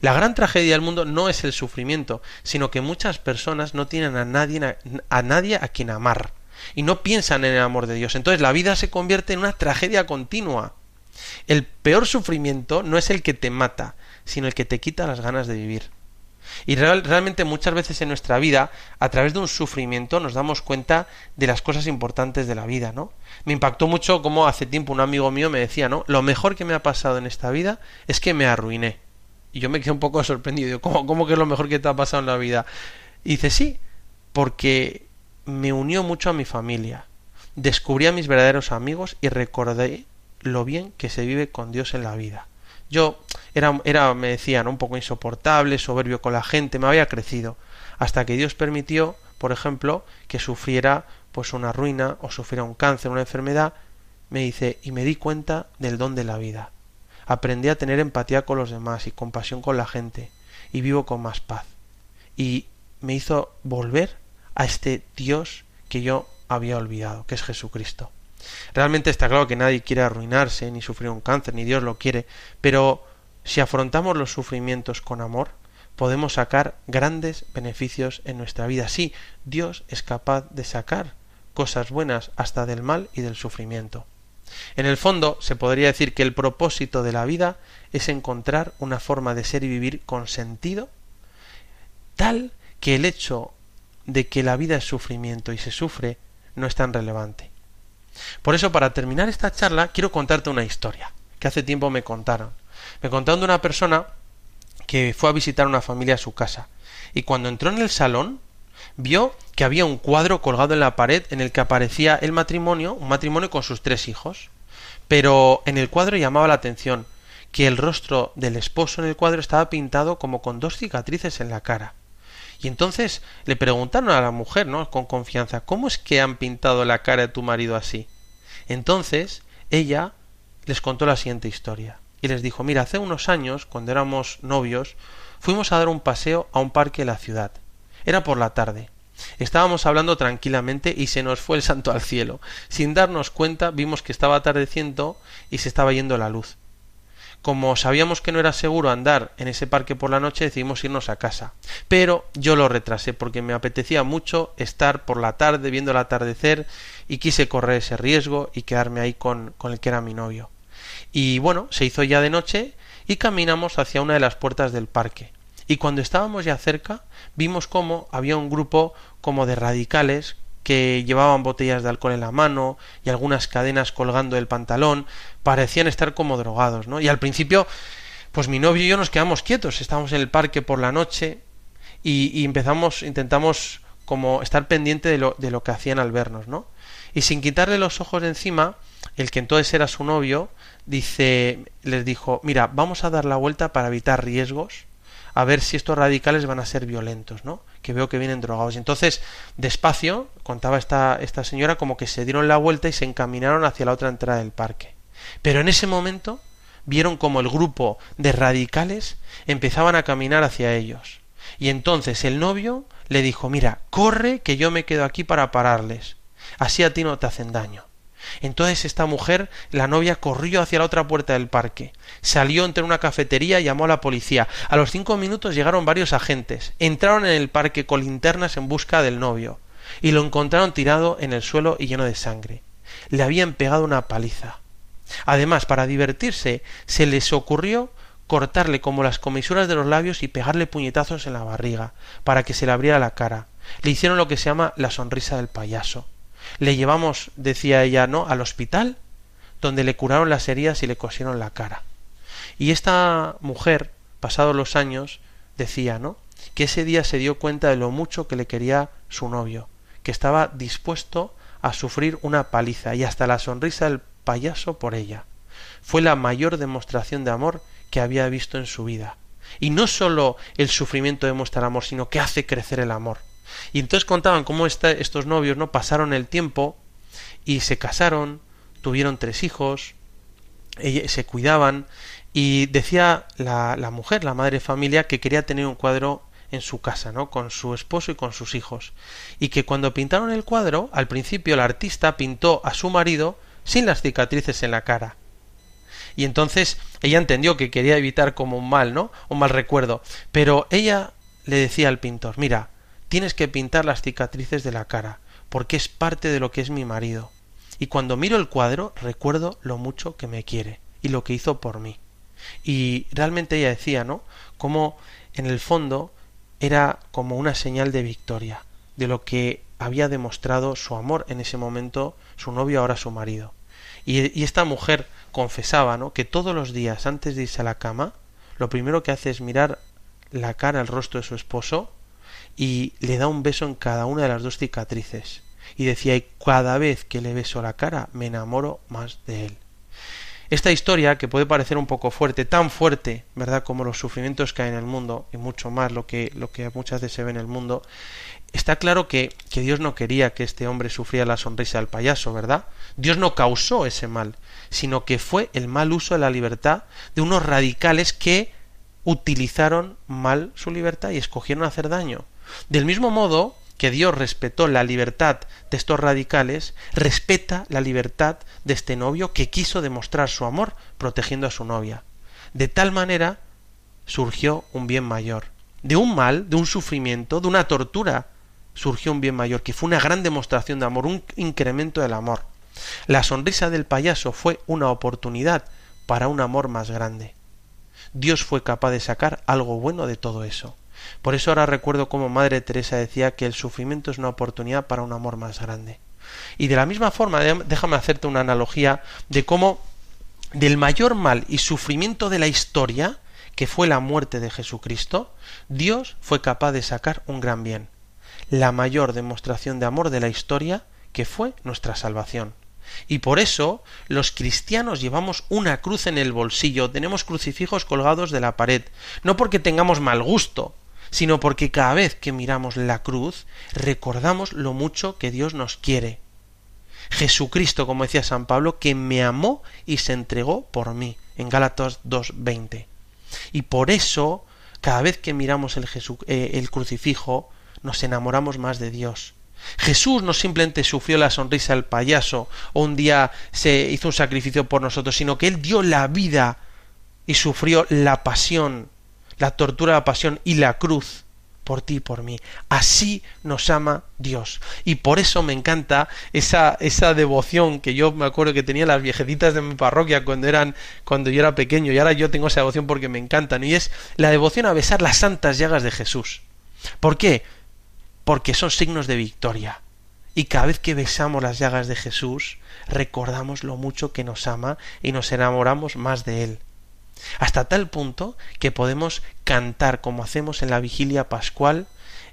La gran tragedia del mundo no es el sufrimiento, sino que muchas personas no tienen a nadie a, nadie a quien amar y no piensan en el amor de Dios. Entonces la vida se convierte en una tragedia continua. El peor sufrimiento no es el que te mata, sino el que te quita las ganas de vivir. Y real, realmente muchas veces en nuestra vida, a través de un sufrimiento, nos damos cuenta de las cosas importantes de la vida, ¿no? Me impactó mucho como hace tiempo un amigo mío me decía, ¿no? Lo mejor que me ha pasado en esta vida es que me arruiné. Y yo me quedé un poco sorprendido. ¿Cómo, cómo que es lo mejor que te ha pasado en la vida? Y dice, sí, porque me unió mucho a mi familia. Descubrí a mis verdaderos amigos y recordé lo bien que se vive con Dios en la vida. Yo era, era me decían, un poco insoportable, soberbio con la gente, me había crecido, hasta que Dios permitió, por ejemplo, que sufriera pues una ruina o sufriera un cáncer, una enfermedad, me dice, y me di cuenta del don de la vida. Aprendí a tener empatía con los demás y compasión con la gente, y vivo con más paz. Y me hizo volver a este Dios que yo había olvidado, que es Jesucristo. Realmente está claro que nadie quiere arruinarse, ni sufrir un cáncer, ni Dios lo quiere, pero si afrontamos los sufrimientos con amor, podemos sacar grandes beneficios en nuestra vida. Sí, Dios es capaz de sacar cosas buenas hasta del mal y del sufrimiento. En el fondo, se podría decir que el propósito de la vida es encontrar una forma de ser y vivir con sentido, tal que el hecho de que la vida es sufrimiento y se sufre no es tan relevante. Por eso, para terminar esta charla, quiero contarte una historia que hace tiempo me contaron. Me contaron de una persona que fue a visitar una familia a su casa y cuando entró en el salón vio que había un cuadro colgado en la pared en el que aparecía el matrimonio, un matrimonio con sus tres hijos. Pero en el cuadro llamaba la atención que el rostro del esposo en el cuadro estaba pintado como con dos cicatrices en la cara. Y entonces le preguntaron a la mujer, ¿no? con confianza, ¿cómo es que han pintado la cara de tu marido así? Entonces ella les contó la siguiente historia y les dijo, mira, hace unos años, cuando éramos novios, fuimos a dar un paseo a un parque de la ciudad. Era por la tarde. Estábamos hablando tranquilamente y se nos fue el santo al cielo. Sin darnos cuenta vimos que estaba atardeciendo y se estaba yendo la luz. Como sabíamos que no era seguro andar en ese parque por la noche, decidimos irnos a casa. Pero yo lo retrasé porque me apetecía mucho estar por la tarde viendo el atardecer y quise correr ese riesgo y quedarme ahí con, con el que era mi novio. Y bueno, se hizo ya de noche y caminamos hacia una de las puertas del parque. Y cuando estábamos ya cerca, vimos cómo había un grupo como de radicales que llevaban botellas de alcohol en la mano y algunas cadenas colgando del pantalón, parecían estar como drogados, ¿no? Y al principio, pues mi novio y yo nos quedamos quietos, estábamos en el parque por la noche y, y empezamos, intentamos como estar pendiente de lo, de lo que hacían al vernos, ¿no? Y sin quitarle los ojos de encima, el que entonces era su novio, dice, les dijo, mira, vamos a dar la vuelta para evitar riesgos, a ver si estos radicales van a ser violentos, ¿no? Que veo que vienen drogados. Y entonces, despacio, contaba esta, esta señora, como que se dieron la vuelta y se encaminaron hacia la otra entrada del parque. Pero en ese momento vieron como el grupo de radicales empezaban a caminar hacia ellos. Y entonces el novio le dijo, mira, corre que yo me quedo aquí para pararles. Así a ti no te hacen daño. Entonces esta mujer, la novia, corrió hacia la otra puerta del parque. Salió entre una cafetería y llamó a la policía. A los cinco minutos llegaron varios agentes. Entraron en el parque con linternas en busca del novio. Y lo encontraron tirado en el suelo y lleno de sangre. Le habían pegado una paliza. Además, para divertirse, se les ocurrió cortarle como las comisuras de los labios y pegarle puñetazos en la barriga, para que se le abriera la cara. Le hicieron lo que se llama la sonrisa del payaso. Le llevamos, decía ella, ¿no?, al hospital, donde le curaron las heridas y le cosieron la cara. Y esta mujer, pasados los años, decía, ¿no?, que ese día se dio cuenta de lo mucho que le quería su novio, que estaba dispuesto a sufrir una paliza y hasta la sonrisa del payaso por ella. Fue la mayor demostración de amor que había visto en su vida. Y no sólo el sufrimiento demuestra amor, sino que hace crecer el amor. Y entonces contaban cómo estos novios no pasaron el tiempo y se casaron, tuvieron tres hijos, se cuidaban y decía la, la mujer, la madre de familia, que quería tener un cuadro en su casa, ¿no? con su esposo y con sus hijos. Y que cuando pintaron el cuadro, al principio el artista pintó a su marido sin las cicatrices en la cara. Y entonces ella entendió que quería evitar como un mal, ¿no? Un mal recuerdo. Pero ella le decía al pintor, mira, tienes que pintar las cicatrices de la cara, porque es parte de lo que es mi marido. Y cuando miro el cuadro recuerdo lo mucho que me quiere y lo que hizo por mí. Y realmente ella decía, ¿no? Como en el fondo era como una señal de victoria, de lo que había demostrado su amor en ese momento su novio, ahora su marido. Y, y esta mujer confesaba, ¿no? Que todos los días antes de irse a la cama, lo primero que hace es mirar la cara, el rostro de su esposo y le da un beso en cada una de las dos cicatrices. Y decía, y cada vez que le beso la cara me enamoro más de él. Esta historia, que puede parecer un poco fuerte, tan fuerte, ¿verdad?, como los sufrimientos que hay en el mundo, y mucho más lo que, lo que muchas veces se ve en el mundo, está claro que, que Dios no quería que este hombre sufriera la sonrisa del payaso, ¿verdad? Dios no causó ese mal, sino que fue el mal uso de la libertad de unos radicales que utilizaron mal su libertad y escogieron hacer daño. Del mismo modo, que Dios respetó la libertad de estos radicales, respeta la libertad de este novio que quiso demostrar su amor protegiendo a su novia. De tal manera surgió un bien mayor. De un mal, de un sufrimiento, de una tortura, surgió un bien mayor, que fue una gran demostración de amor, un incremento del amor. La sonrisa del payaso fue una oportunidad para un amor más grande. Dios fue capaz de sacar algo bueno de todo eso. Por eso ahora recuerdo cómo Madre Teresa decía que el sufrimiento es una oportunidad para un amor más grande. Y de la misma forma, déjame hacerte una analogía de cómo del mayor mal y sufrimiento de la historia, que fue la muerte de Jesucristo, Dios fue capaz de sacar un gran bien. La mayor demostración de amor de la historia, que fue nuestra salvación. Y por eso los cristianos llevamos una cruz en el bolsillo, tenemos crucifijos colgados de la pared, no porque tengamos mal gusto, sino porque cada vez que miramos la cruz recordamos lo mucho que Dios nos quiere. Jesucristo, como decía San Pablo, que me amó y se entregó por mí, en Gálatas 2.20. Y por eso, cada vez que miramos el, eh, el crucifijo, nos enamoramos más de Dios. Jesús no simplemente sufrió la sonrisa del payaso o un día se hizo un sacrificio por nosotros, sino que Él dio la vida y sufrió la pasión la tortura, la pasión y la cruz por ti y por mí. Así nos ama Dios. Y por eso me encanta esa, esa devoción que yo me acuerdo que tenía las viejecitas de mi parroquia cuando eran, cuando yo era pequeño, y ahora yo tengo esa devoción porque me encantan, y es la devoción a besar las santas llagas de Jesús. ¿Por qué? Porque son signos de victoria. Y cada vez que besamos las llagas de Jesús, recordamos lo mucho que nos ama y nos enamoramos más de Él hasta tal punto que podemos cantar como hacemos en la vigilia pascual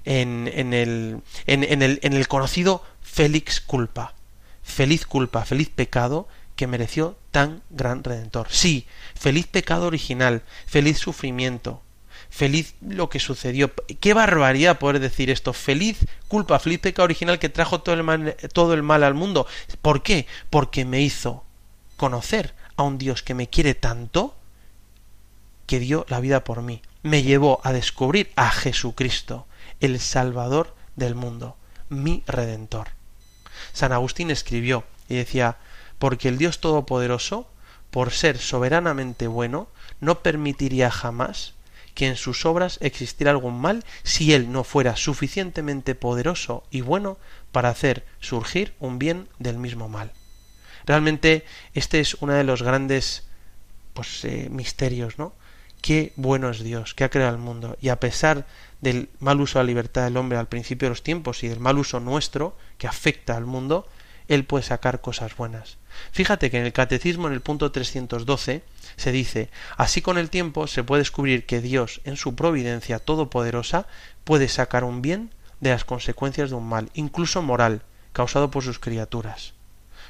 en, en, el, en, el, en el conocido Félix culpa, feliz culpa, feliz pecado que mereció tan gran redentor. Sí, feliz pecado original, feliz sufrimiento, feliz lo que sucedió. Qué barbaridad poder decir esto. Feliz culpa, feliz pecado original que trajo todo el mal, todo el mal al mundo. ¿Por qué? Porque me hizo conocer a un Dios que me quiere tanto que dio la vida por mí. Me llevó a descubrir a Jesucristo, el Salvador del mundo, mi Redentor. San Agustín escribió y decía, porque el Dios Todopoderoso, por ser soberanamente bueno, no permitiría jamás que en sus obras existiera algún mal si él no fuera suficientemente poderoso y bueno para hacer surgir un bien del mismo mal. Realmente este es uno de los grandes pues, eh, misterios, ¿no? Qué bueno es Dios, que ha creado el mundo, y a pesar del mal uso de la libertad del hombre al principio de los tiempos y del mal uso nuestro, que afecta al mundo, Él puede sacar cosas buenas. Fíjate que en el Catecismo, en el punto 312, se dice, así con el tiempo se puede descubrir que Dios, en su providencia todopoderosa, puede sacar un bien de las consecuencias de un mal, incluso moral, causado por sus criaturas.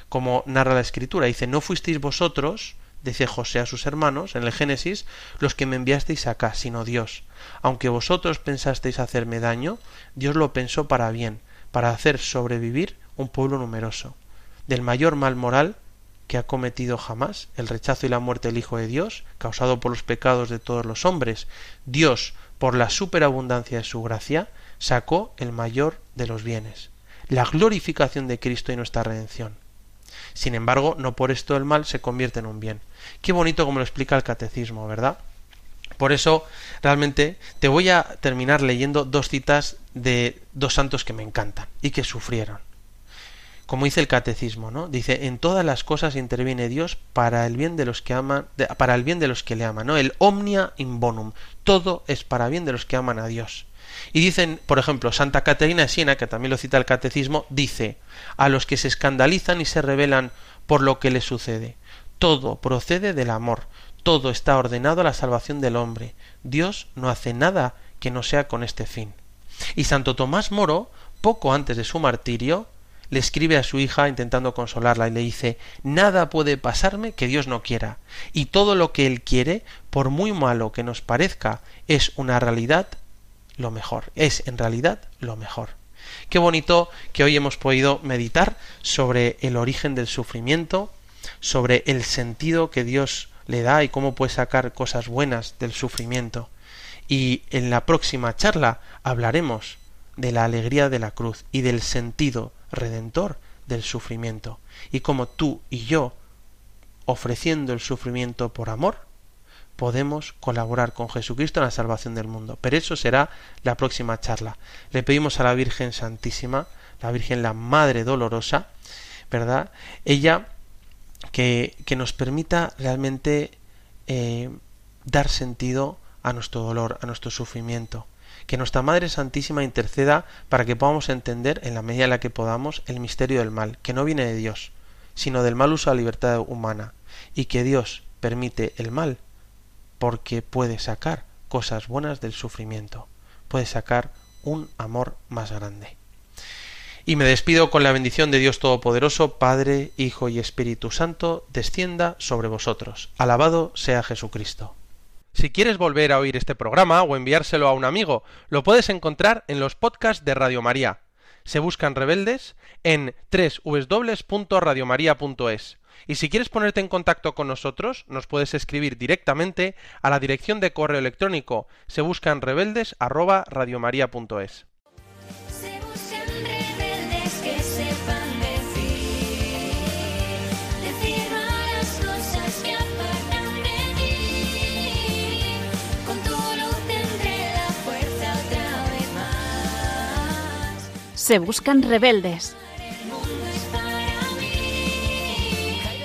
Como narra la Escritura, dice, no fuisteis vosotros, dice José a sus hermanos en el Génesis, los que me enviasteis acá, sino Dios. Aunque vosotros pensasteis hacerme daño, Dios lo pensó para bien, para hacer sobrevivir un pueblo numeroso. Del mayor mal moral que ha cometido jamás, el rechazo y la muerte del Hijo de Dios, causado por los pecados de todos los hombres, Dios, por la superabundancia de su gracia, sacó el mayor de los bienes, la glorificación de Cristo y nuestra redención. Sin embargo, no por esto el mal se convierte en un bien. Qué bonito como lo explica el catecismo, ¿verdad? Por eso, realmente, te voy a terminar leyendo dos citas de dos santos que me encantan y que sufrieron. Como dice el catecismo, ¿no? Dice, en todas las cosas interviene Dios para el bien de los que aman, para el bien de los que le aman, ¿no? El omnia in bonum. Todo es para bien de los que aman a Dios. Y dicen, por ejemplo, Santa Caterina de Siena, que también lo cita el catecismo, dice, a los que se escandalizan y se rebelan por lo que les sucede, todo procede del amor, todo está ordenado a la salvación del hombre. Dios no hace nada que no sea con este fin. Y Santo Tomás Moro, poco antes de su martirio, le escribe a su hija intentando consolarla y le dice Nada puede pasarme que Dios no quiera, y todo lo que Él quiere, por muy malo que nos parezca, es una realidad lo mejor, es en realidad lo mejor. Qué bonito que hoy hemos podido meditar sobre el origen del sufrimiento, sobre el sentido que Dios le da y cómo puede sacar cosas buenas del sufrimiento. Y en la próxima charla hablaremos de la alegría de la cruz y del sentido redentor del sufrimiento. Y como tú y yo, ofreciendo el sufrimiento por amor, podemos colaborar con Jesucristo en la salvación del mundo. Pero eso será la próxima charla. Le pedimos a la Virgen Santísima, la Virgen la Madre Dolorosa, ¿verdad? Ella que, que nos permita realmente eh, dar sentido a nuestro dolor, a nuestro sufrimiento. Que nuestra Madre Santísima interceda para que podamos entender, en la medida en la que podamos, el misterio del mal, que no viene de Dios, sino del mal uso de la libertad humana, y que Dios permite el mal porque puede sacar cosas buenas del sufrimiento, puede sacar un amor más grande. Y me despido con la bendición de Dios Todopoderoso, Padre, Hijo y Espíritu Santo, descienda sobre vosotros. Alabado sea Jesucristo. Si quieres volver a oír este programa o enviárselo a un amigo, lo puedes encontrar en los podcasts de Radio María. Se buscan rebeldes en www.radiomaria.es. Y si quieres ponerte en contacto con nosotros, nos puedes escribir directamente a la dirección de correo electrónico. Se buscan rebeldes Se buscan rebeldes que sepan